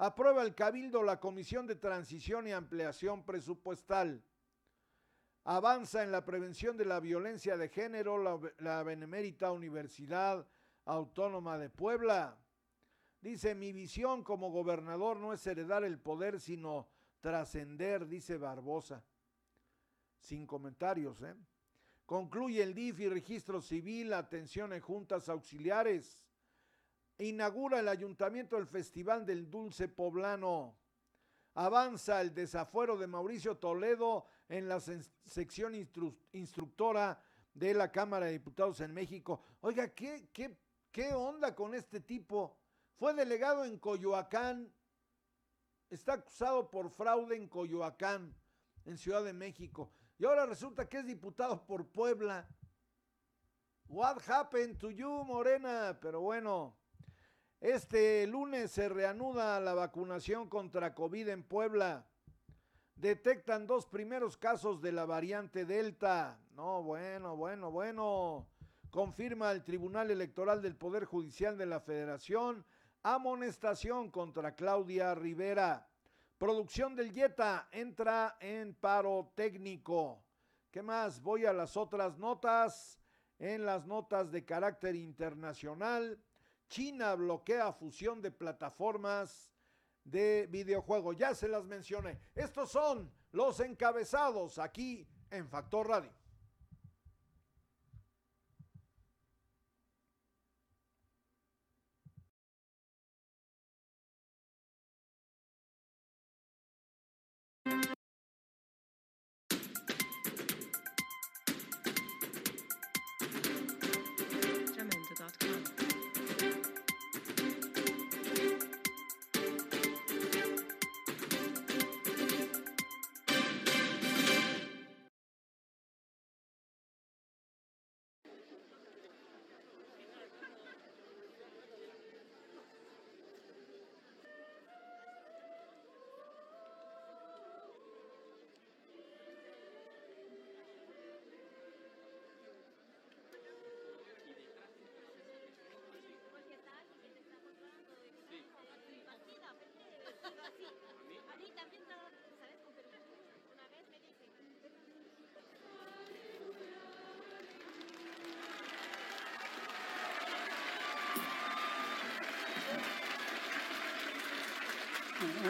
Aprueba el Cabildo la Comisión de Transición y Ampliación Presupuestal. Avanza en la prevención de la violencia de género la, Benemérita Universidad Autónoma de Puebla. Dice, mi visión como gobernador no es heredar el poder, sino trascender, dice Barbosa. Sin comentarios, ¿eh? Concluye el DIF y registro civil, atención en juntas auxiliares inaugura el ayuntamiento el Festival del Dulce Poblano. Avanza el desafuero de Mauricio Toledo en la sección instructora de la Cámara de Diputados en México. Oiga, ¿qué, qué, qué onda con este tipo? Fue delegado en Coyoacán, está acusado por fraude en Coyoacán, en Ciudad de México, y ahora resulta que es diputado por Puebla. What happened to you, Morena? Pero bueno, este lunes se reanuda la vacunación contra COVID en Puebla. Detectan dos primeros casos de la variante Delta. No, bueno, bueno, bueno. Confirma el Tribunal Electoral del Poder Judicial de la Federación amonestación contra Claudia Rivera. Producción del Yeta entra en paro técnico. ¿Qué más? Voy a las otras notas. En las notas de carácter internacional. China bloquea fusión de plataformas de videojuegos. Ya se las mencioné. Estos son los encabezados aquí en Factor Radio.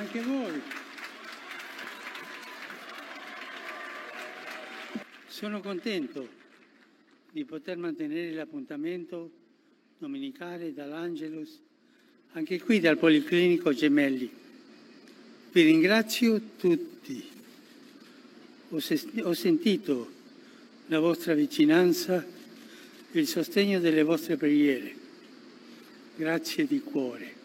Anche voi. Sono contento di poter mantenere l'appuntamento domenicale dall'Angelus anche qui dal Policlinico Gemelli. Vi ringrazio tutti. Ho, ho sentito la vostra vicinanza e il sostegno delle vostre preghiere. Grazie di cuore.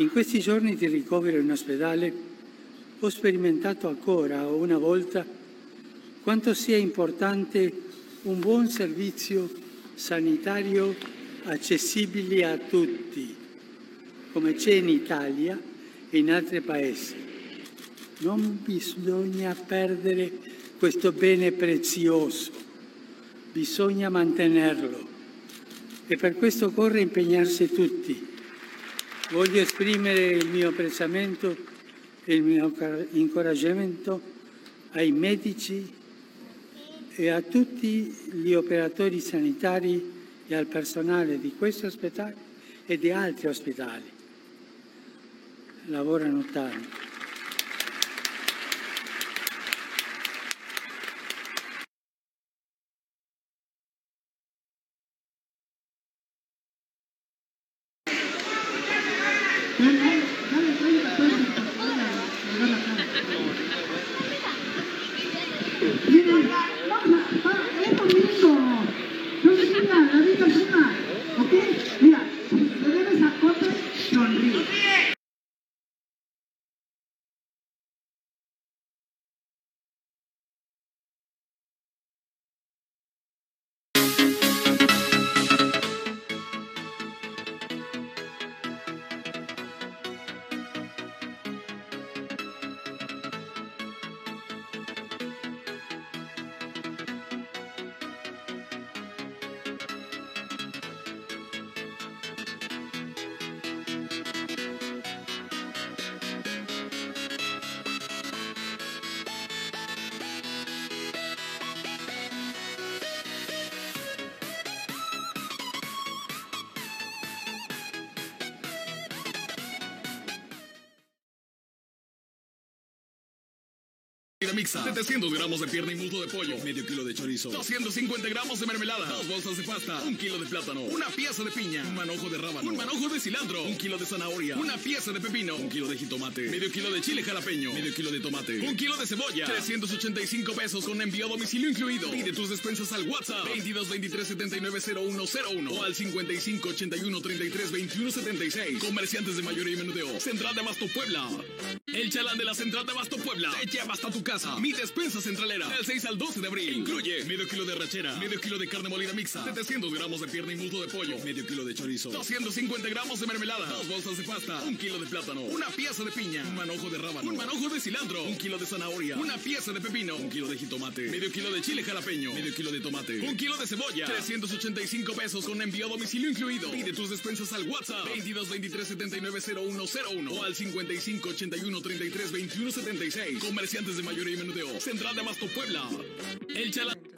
In questi giorni di ricovero in ospedale ho sperimentato ancora una volta quanto sia importante un buon servizio sanitario accessibile a tutti, come c'è in Italia e in altri paesi. Non bisogna perdere questo bene prezioso, bisogna mantenerlo e per questo occorre impegnarsi tutti Voglio esprimere il mio apprezzamento e il mio incoraggiamento ai medici e a tutti gli operatori sanitari e al personale di questo ospedale e di altri ospedali. Lavorano tanto. Mixa, 700 gramos de pierna y muslo de pollo, medio kilo de chorizo, 250 gramos de mermelada, dos bolsas de pasta, un kilo de plátano, una pieza de piña, un manojo de rábano, un manojo de cilantro, un kilo de zanahoria, una pieza de pepino, un kilo de jitomate, medio kilo de chile jalapeño, medio kilo de tomate, un kilo de cebolla, 385 pesos con envío a domicilio incluido. Pide tus despensas al WhatsApp 22 23 79 0101 o al 55 81 33 21 76. Comerciantes de mayoría y menudeo. Central de Abasto Puebla. El chalán de la Central de Abasto Puebla te lleva hasta tu casa mi despensa centralera. Del 6 al 12 de abril. Incluye medio kilo de rachera, medio kilo de carne molida mixta, 700 gramos de pierna y muslo de pollo, medio kilo de chorizo, 250 gramos de mermelada, dos bolsas de pasta, un kilo de plátano, una pieza de piña, un manojo de rábano, un manojo de cilantro, un kilo de zanahoria, una pieza de pepino, un kilo de jitomate, medio kilo de chile jalapeño, medio kilo de tomate, un kilo de cebolla, 385 pesos con envío a domicilio incluido. Pide tus despensas al WhatsApp 22 23 79 0101 o al 55 81 33 21 76. Comerciantes de mayoría Central de Abasto Puebla. El.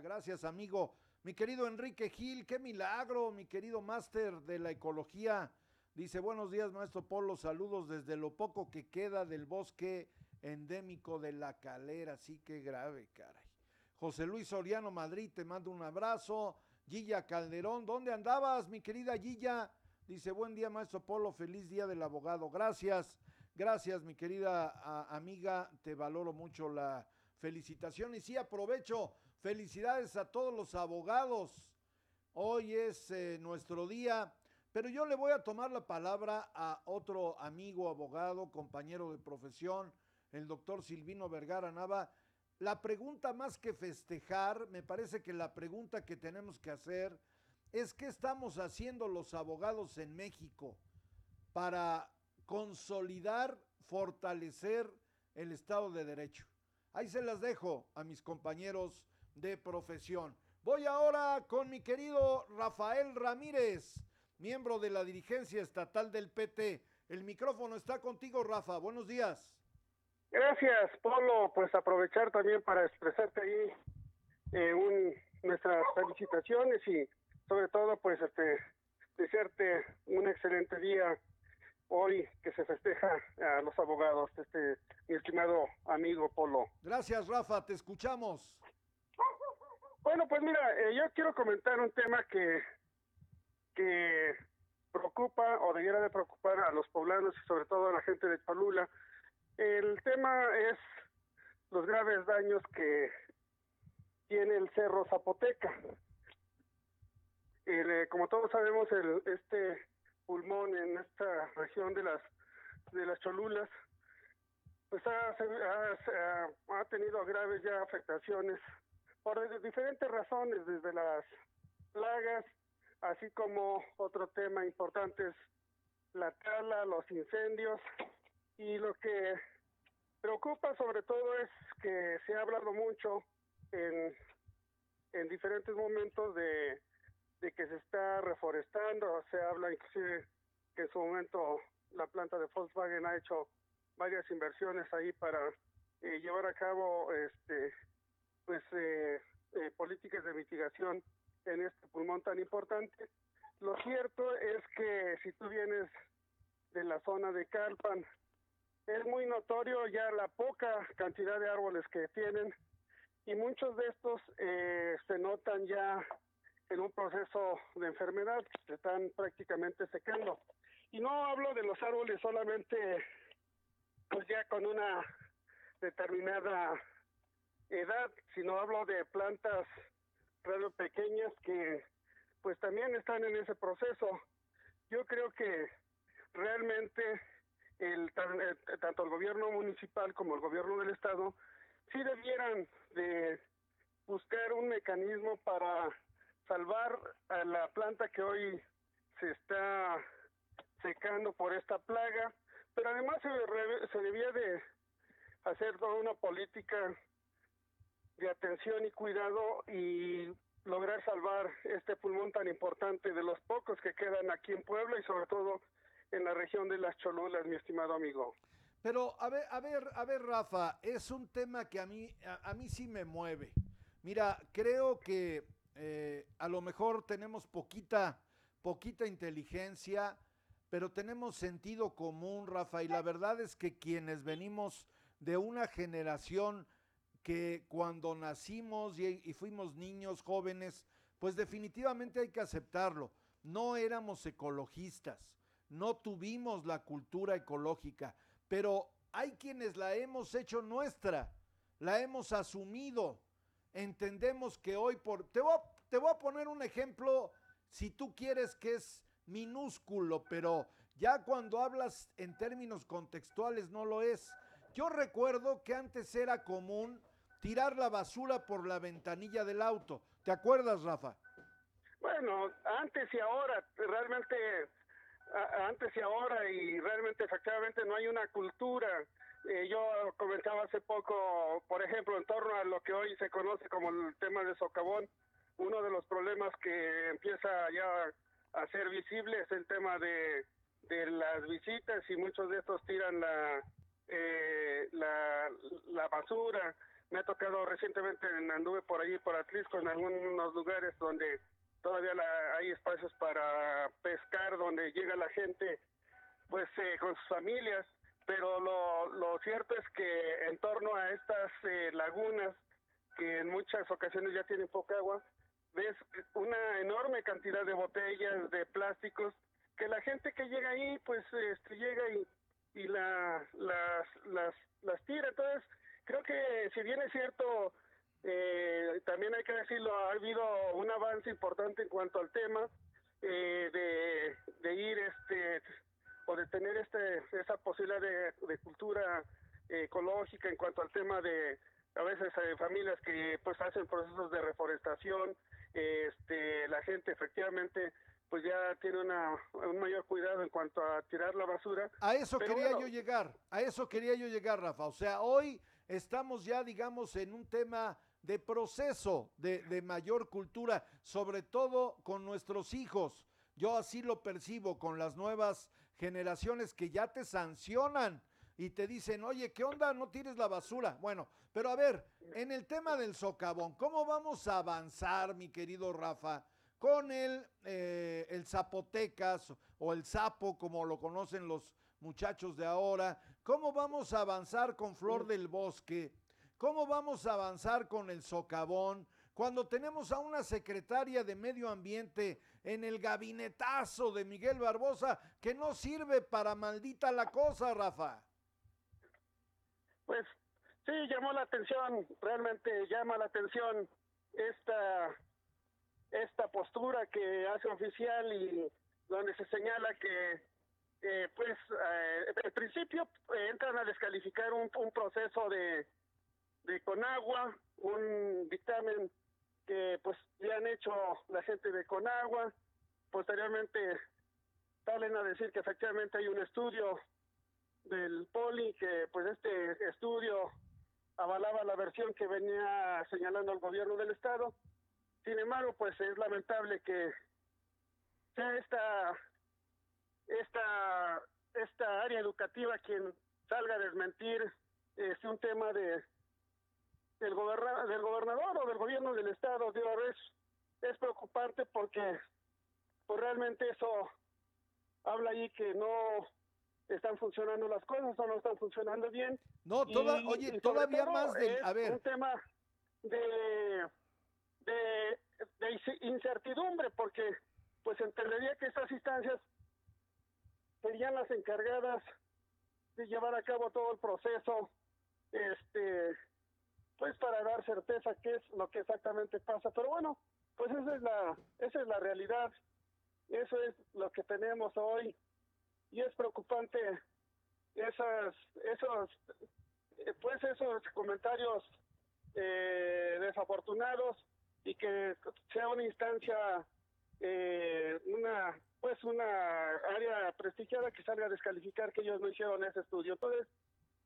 Gracias, amigo. Mi querido Enrique Gil, qué milagro, mi querido máster de la ecología. Dice, buenos días, maestro Polo, saludos desde lo poco que queda del bosque endémico de la calera. Sí, qué grave, caray. José Luis Soriano Madrid, te mando un abrazo. Gilla Calderón, ¿dónde andabas, mi querida Gilla? Dice, buen día, maestro Polo, feliz día del abogado. Gracias, gracias, mi querida amiga, te valoro mucho la felicitación. Y sí, aprovecho, felicidades a todos los abogados. Hoy es eh, nuestro día, pero yo le voy a tomar la palabra a otro amigo abogado, compañero de profesión, el doctor Silvino Vergara Nava. La pregunta más que festejar, me parece que la pregunta que tenemos que hacer es qué estamos haciendo los abogados en México para consolidar, fortalecer el Estado de Derecho. Ahí se las dejo a mis compañeros de profesión. Voy ahora con mi querido Rafael Ramírez, miembro de la dirigencia estatal del PT. El micrófono está contigo, Rafa. Buenos días. Gracias, Polo. Pues aprovechar también para expresarte ahí eh, nuestras felicitaciones y sobre todo pues este desearte un excelente día hoy que se festeja a los abogados, este mi estimado amigo Polo. Gracias Rafa, te escuchamos. Bueno, pues mira, eh, yo quiero comentar un tema que que preocupa o debiera de preocupar a los poblanos y sobre todo a la gente de Palula. El tema es los graves daños que tiene el Cerro Zapoteca. Eh, como todos sabemos, el, este pulmón en esta región de las de las Cholulas, pues ha, ha, tenido graves ya afectaciones por diferentes razones, desde las plagas, así como otro tema importante es la tala, los incendios, y lo que preocupa sobre todo es que se ha hablado mucho en, en diferentes momentos de de que se está reforestando, se habla inclusive que en su momento la planta de Volkswagen ha hecho varias inversiones ahí para eh, llevar a cabo este pues eh, eh, políticas de mitigación en este pulmón tan importante. Lo cierto es que si tú vienes de la zona de Calpan, es muy notorio ya la poca cantidad de árboles que tienen y muchos de estos se notan ya en un proceso de enfermedad, se están prácticamente secando. Y no hablo de los árboles solamente, pues ya con una determinada edad, sino hablo de plantas radio pequeñas que pues también están en ese proceso. Yo creo que realmente el, eh, tanto el gobierno municipal como el gobierno del estado sí debieran de buscar un mecanismo para salvar a la planta que hoy se está secando por esta plaga, pero además se, se debía de hacer toda una política de atención y cuidado y lograr salvar este pulmón tan importante de los pocos que quedan aquí en Puebla y sobre todo en la región de las Cholulas, mi estimado amigo. Pero a ver, a ver, a ver, Rafa, es un tema que a mí, a mí sí me mueve. Mira, creo que eh, a lo mejor tenemos poquita, poquita inteligencia, pero tenemos sentido común, Rafa, y la verdad es que quienes venimos de una generación que cuando nacimos y, fuimos niños, jóvenes, pues definitivamente hay que aceptarlo. No éramos ecologistas, no tuvimos la cultura ecológica, pero hay quienes la hemos hecho nuestra, la hemos asumido entendemos que hoy por... Te te voy a poner un ejemplo, si tú quieres que es minúsculo, pero ya cuando hablas en términos contextuales no lo es. Yo recuerdo que antes era común tirar la basura por la ventanilla del auto. ¿Te acuerdas, Rafa? Bueno, antes y ahora, realmente, antes y ahora, y realmente efectivamente no hay una cultura eh, yo comentaba hace poco, por ejemplo, en torno a lo que hoy se conoce como el tema de socavón, uno de los problemas que empieza ya a ser visible es el tema de, de las visitas y muchos de estos tiran la, eh, la, la basura. Me ha tocado recientemente, anduve por allí, por Atlisco, en algunos lugares donde todavía hay espacios para pescar, donde llega la gente pues eh, con sus familias, pero lo, lo cierto es que en torno a estas eh, lagunas, que en muchas ocasiones ya tienen poca agua, ves una enorme cantidad de botellas, de plásticos, que la gente que llega ahí, pues este, llega y, y la, las, las, las tira. Entonces, creo que si bien es cierto, eh, también hay que decirlo, ha habido un avance importante en cuanto al tema eh, de, de ir este o de tener este esa posibilidad de, de cultura ecológica en cuanto al tema de a veces hay familias que pues hacen procesos de reforestación este la gente efectivamente pues ya tiene una, un mayor cuidado en cuanto a tirar la basura. A eso quería yo llegar, a eso quería yo llegar, Rafa. O sea, hoy estamos ya, digamos, en un tema de proceso de, de mayor cultura, sobre todo con nuestros hijos. Yo así lo percibo con las nuevas generaciones que ya te sancionan y te dicen, oye, ¿qué onda? No tires la basura. Bueno, pero a ver, en el tema del socavón, ¿cómo vamos a avanzar, mi querido Rafa? con el, eh, el Zapotecas o el Sapo, como lo conocen los muchachos de ahora. ¿Cómo vamos a avanzar con Flor del Bosque? ¿Cómo vamos a avanzar con el Socavón? Cuando tenemos a una secretaria de Medio Ambiente en el gabinetazo de Miguel Barbosa que no sirve para maldita la cosa, Rafa. Pues sí, llamó la atención, realmente llama la atención esta esta postura que hace oficial y donde se señala que eh, pues eh, principio eh, entran a descalificar un, proceso de, de Conagua, un dictamen que pues ya han hecho la gente de Conagua, posteriormente salen a decir que efectivamente hay un estudio del Poli que pues este estudio avalaba la versión que venía señalando el gobierno del estado. Sin embargo, pues es lamentable que sea esta, esta, esta área educativa quien salga a desmentir es un tema de del, goberna, del gobernador o del gobierno del estado. Digo, es, es preocupante porque pues realmente eso habla ahí que no están funcionando las cosas o no están funcionando bien. No, toda, oye, todavía más de, a ver. Un tema de de, incertidumbre, porque pues entendería que estas instancias serían las encargadas de llevar a cabo todo el proceso, este, pues para dar certeza qué es lo que exactamente pasa. Pero bueno, pues esa es la, esa es la realidad, eso es lo que tenemos hoy y es preocupante esas, esos, eh, pues esos comentarios eh, desafortunados y que sea una instancia, eh, una pues una área prestigiada que salga a descalificar que ellos no hicieron ese estudio. Entonces,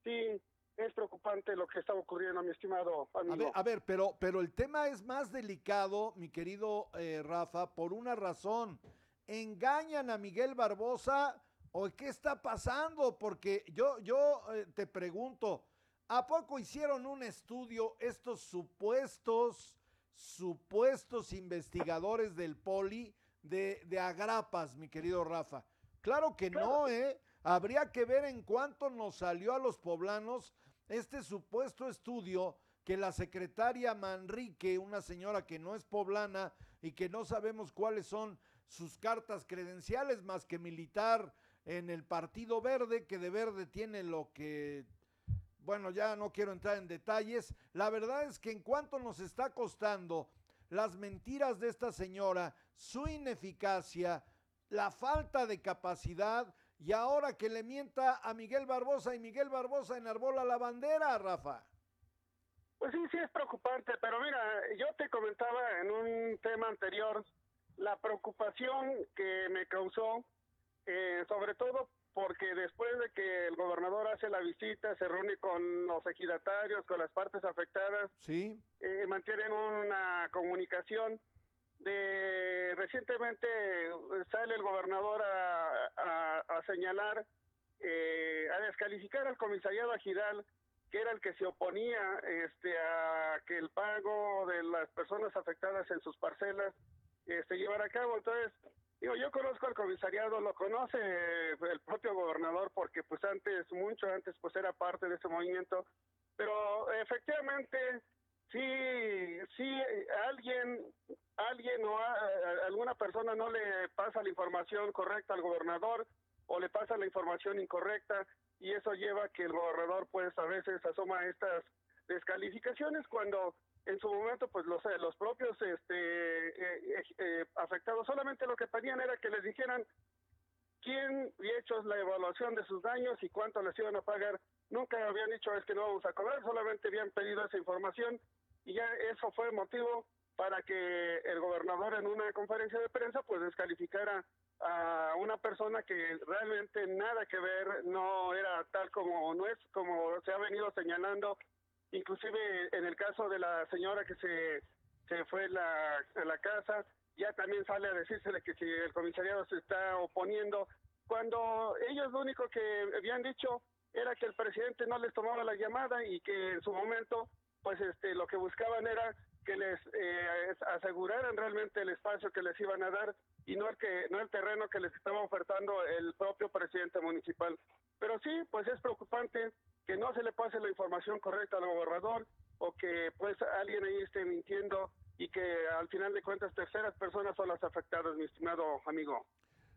sí, es preocupante lo que está ocurriendo, mi estimado amigo. A ver, a ver pero, pero el tema es más delicado, mi querido eh, Rafa, por una razón. ¿Engañan a Miguel Barbosa o qué está pasando? Porque yo, yo eh, te pregunto, ¿a poco hicieron un estudio estos supuestos supuestos investigadores del poli de, de agrapas, mi querido Rafa. Claro que no, ¿eh? Habría que ver en cuánto nos salió a los poblanos este supuesto estudio que la secretaria Manrique, una señora que no es poblana y que no sabemos cuáles son sus cartas credenciales más que militar en el Partido Verde, que de verde tiene lo que bueno, ya no quiero entrar en detalles. La verdad es que en cuanto nos está costando las mentiras de esta señora, su ineficacia, la falta de capacidad y ahora que le mienta a Miguel Barbosa y Miguel Barbosa enarbola la bandera, Rafa. Pues sí, sí es preocupante, pero mira, yo te comentaba en un tema anterior la preocupación que me causó, eh, sobre todo porque después de que el gobernador hace la visita, se reúne con los ejidatarios, con las partes afectadas, sí. Eh, mantienen una comunicación. De recientemente sale el gobernador a, a, señalar, eh, a descalificar al comisariado Agidal que era el que se oponía este, a que el pago de las personas afectadas en sus parcelas se este, llevara a cabo. Entonces, digo, yo conozco al comisariado, lo conoce el propio gobernador porque pues antes, mucho antes, pues era parte de ese movimiento, pero efectivamente sí, sí, alguien, alguien o alguna persona no le pasa la información correcta al gobernador o le pasa la información incorrecta y eso lleva a que el gobernador pues a veces asoma estas descalificaciones cuando en su momento pues los los propios este eh, eh, afectados solamente lo que pedían era que les dijeran quién había hecho la evaluación de sus daños y cuánto les iban a pagar. Nunca habían dicho es que no vamos a cobrar solamente habían pedido esa información y ya eso fue motivo para que el gobernador en una conferencia de prensa pues descalificara a una persona que realmente nada que ver, no era tal como no es, como se ha venido señalando, inclusive en el caso de la señora que se, se fue la, a la casa, ya también sale a decírsele que si el comisariado se está oponiendo, cuando ellos lo único que habían dicho era que el presidente no les tomaba la llamada y que en su momento, pues este, lo que buscaban era que les eh, aseguraran realmente el espacio que les iban a dar y no el que no el terreno que les estaba ofertando el propio presidente municipal. Pero sí, pues es preocupante que no se le pase la información correcta al gobernador o que pues alguien ahí esté mintiendo y que al final de cuentas terceras personas son las afectadas, mi estimado amigo.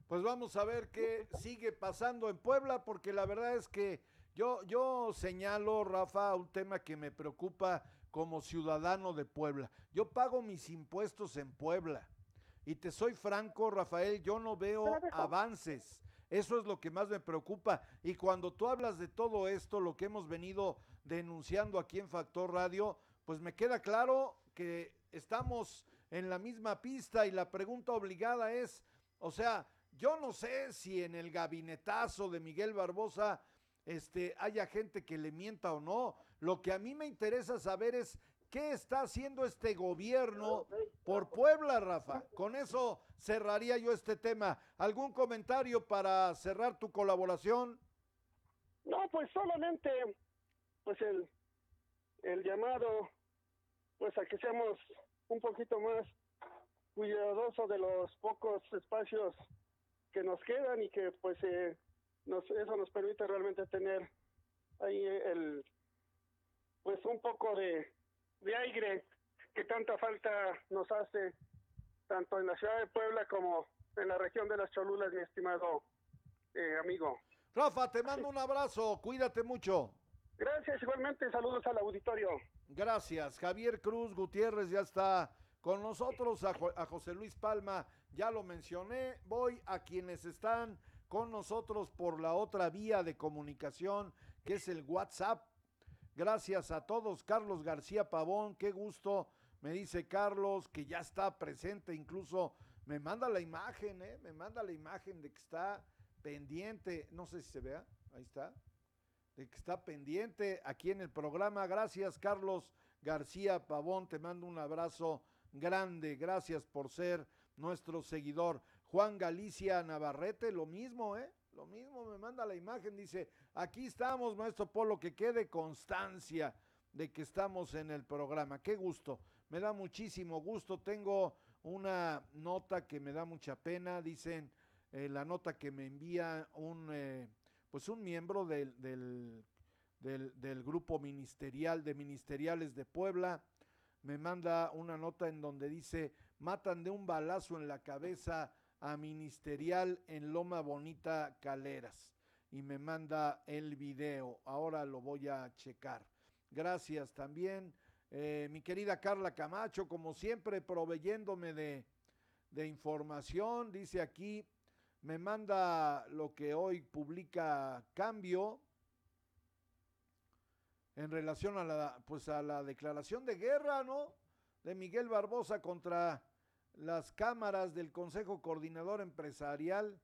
Pues vamos a ver qué sigue pasando en Puebla, porque la verdad es que yo, yo señalo, Rafa, un tema que me preocupa como ciudadano de Puebla. Yo pago mis impuestos en Puebla. Y te soy franco, Rafael, yo no veo avances. Eso es lo que más me preocupa. Y cuando tú hablas de todo esto, lo que hemos venido denunciando aquí en Factor Radio, pues me queda claro que estamos en la misma pista y la pregunta obligada es, o sea, yo no sé si en el gabinetazo de Miguel Barbosa este, haya gente que le mienta o no. Lo que a mí me interesa saber es qué está haciendo este gobierno por Puebla, Rafa. Con eso cerraría yo este tema. ¿Algún comentario para cerrar tu colaboración? No, pues solamente pues el, el llamado pues a que seamos un poquito más cuidadosos de los pocos espacios que nos quedan y que pues eh, nos, eso nos permite realmente tener ahí el pues un poco de, de aire que tanta falta nos hace tanto en la ciudad de Puebla como en la región de las Cholulas, mi estimado eh, amigo. Rafa, te mando un abrazo, cuídate mucho. Gracias, igualmente, saludos al auditorio. Gracias, Javier Cruz Gutiérrez ya está con nosotros, a, a José Luis Palma, ya lo mencioné, voy a quienes están con nosotros por la otra vía de comunicación que es el WhatsApp. Gracias a todos. Carlos García Pavón, qué gusto. Me dice Carlos que ya está presente, incluso me manda la imagen, ¿eh? me manda la imagen de que está pendiente, no sé si se vea, ahí está, de que está pendiente aquí en el programa. Gracias Carlos García Pavón, te mando un abrazo grande, gracias por ser nuestro seguidor. Juan Galicia Navarrete, lo mismo, ¿eh? Lo mismo, me manda la imagen, dice, aquí estamos, maestro Polo, que quede constancia de que estamos en el programa. Qué gusto, me da muchísimo gusto. Tengo una nota que me da mucha pena, dicen, eh, la nota que me envía un, eh, pues un miembro del, del, del, del grupo ministerial de ministeriales de Puebla, me manda una nota en donde dice, matan de un balazo en la cabeza a Ministerial en Loma Bonita Caleras y me manda el video. Ahora lo voy a checar. Gracias también, eh, mi querida Carla Camacho, como siempre, proveyéndome de, de información. Dice aquí, me manda lo que hoy publica Cambio en relación a la, pues a la declaración de guerra, ¿no? De Miguel Barbosa contra las cámaras del Consejo Coordinador Empresarial.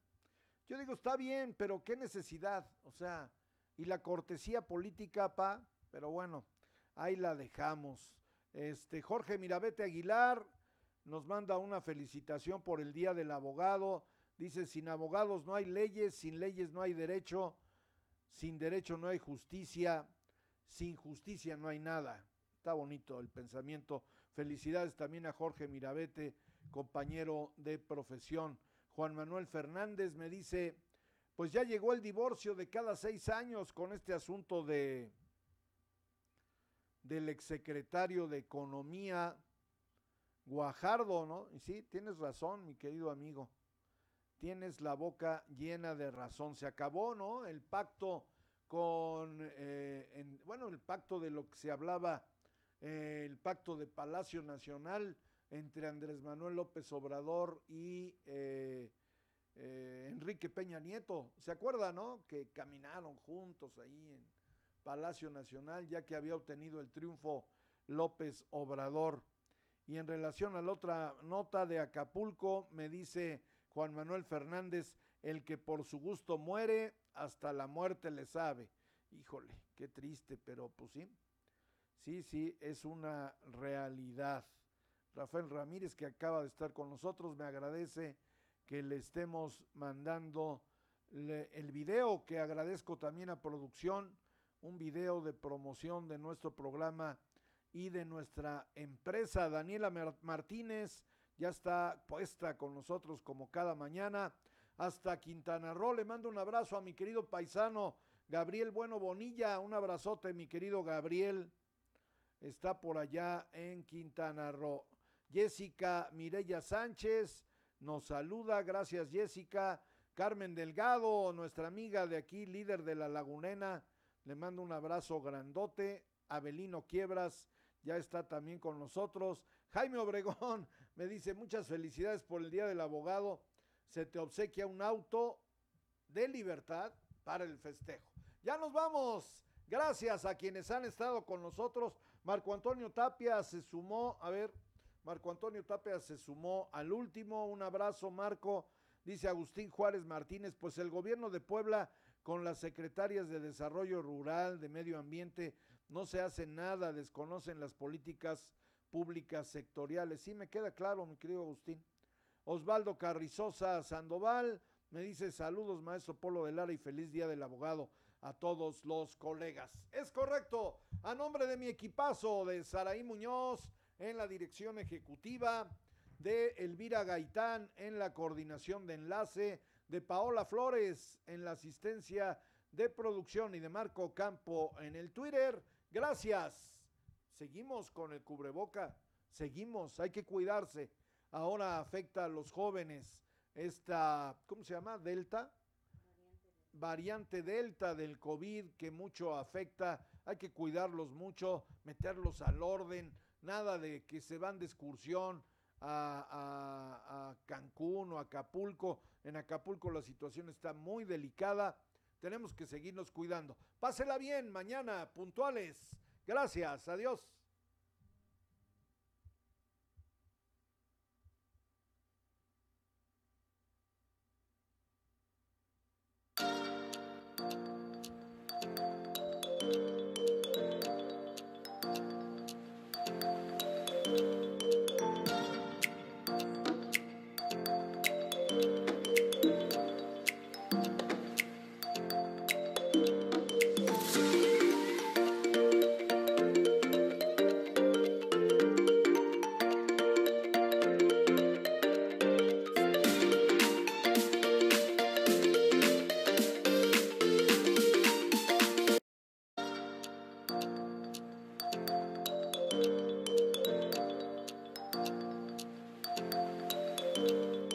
Yo digo, está bien, pero qué necesidad, o sea, y la cortesía política, pa, pero bueno, ahí la dejamos. Este Jorge Mirabete Aguilar nos manda una felicitación por el Día del Abogado. Dice, sin abogados no hay leyes, sin leyes no hay derecho, sin derecho no hay justicia, sin justicia no hay nada. Está bonito el pensamiento. Felicidades también a Jorge Mirabete, compañero de profesión. Juan Manuel Fernández me dice, pues ya llegó el divorcio de cada seis años con este asunto de del exsecretario de Economía Guajardo, ¿no? Y sí, tienes razón, mi querido amigo. Tienes la boca llena de razón. Se acabó, ¿no? El pacto con, eh, bueno, el pacto de lo que se hablaba, eh, el pacto de Palacio Nacional entre Andrés Manuel López Obrador y eh, Enrique Peña Nieto. ¿Se acuerda, no? Que caminaron juntos ahí en Palacio Nacional, ya que había obtenido el triunfo López Obrador. Y en relación a la otra nota de Acapulco, me dice Juan Manuel Fernández, el que por su gusto muere, hasta la muerte le sabe. Híjole, qué triste, pero pues sí, sí, sí, es una realidad. Rafael Ramírez, que acaba de estar con nosotros, me agradece que le estemos mandando el video, que agradezco también a producción un video de promoción de nuestro programa y de nuestra empresa. Daniela Martínez ya está puesta con nosotros como cada mañana. Hasta Quintana Roo le mando un abrazo a mi querido paisano Gabriel Bueno Bonilla. Un abrazote, mi querido Gabriel. Está por allá en Quintana Roo. Jessica Mireya Sánchez nos saluda. Gracias, Jessica. Carmen Delgado, nuestra amiga de aquí, líder de la Lagunena le mando un abrazo grandote. Abelino Quiebras ya está también con nosotros. Jaime Obregón <laughs> me dice muchas felicidades por el Día del Abogado. Se te obsequia un auto de libertad para el festejo. Ya nos vamos. Gracias a quienes han estado con nosotros. Marco Antonio Tapia se sumó, a ver, Marco Antonio Tapia se sumó al último. Un abrazo, Marco. Dice Agustín Juárez Martínez, pues el gobierno de Puebla con las secretarias de Desarrollo Rural, de Medio Ambiente, no se hace nada, desconocen las políticas públicas sectoriales. Sí, me queda claro, mi querido Agustín. Osvaldo Carrizosa Sandoval me dice saludos, maestro Polo de Lara, y feliz día del abogado a todos los colegas. Es correcto, a nombre de mi equipazo de Saraí Muñoz en la dirección ejecutiva, de Elvira Gaitán en la coordinación de enlace, de Paola Flores en la asistencia de producción y de Marco Campo en el Twitter. Gracias. Seguimos con el cubreboca. Seguimos. Hay que cuidarse. Ahora afecta a los jóvenes esta, ¿cómo se llama? Delta. Variante delta del COVID que mucho afecta. Hay que cuidarlos mucho, meterlos al orden. Nada de que se van de excursión a, Cancún o Acapulco. En Acapulco la situación está muy delicada. Tenemos que seguirnos cuidando. Pásela bien mañana, puntuales. Gracias, adiós.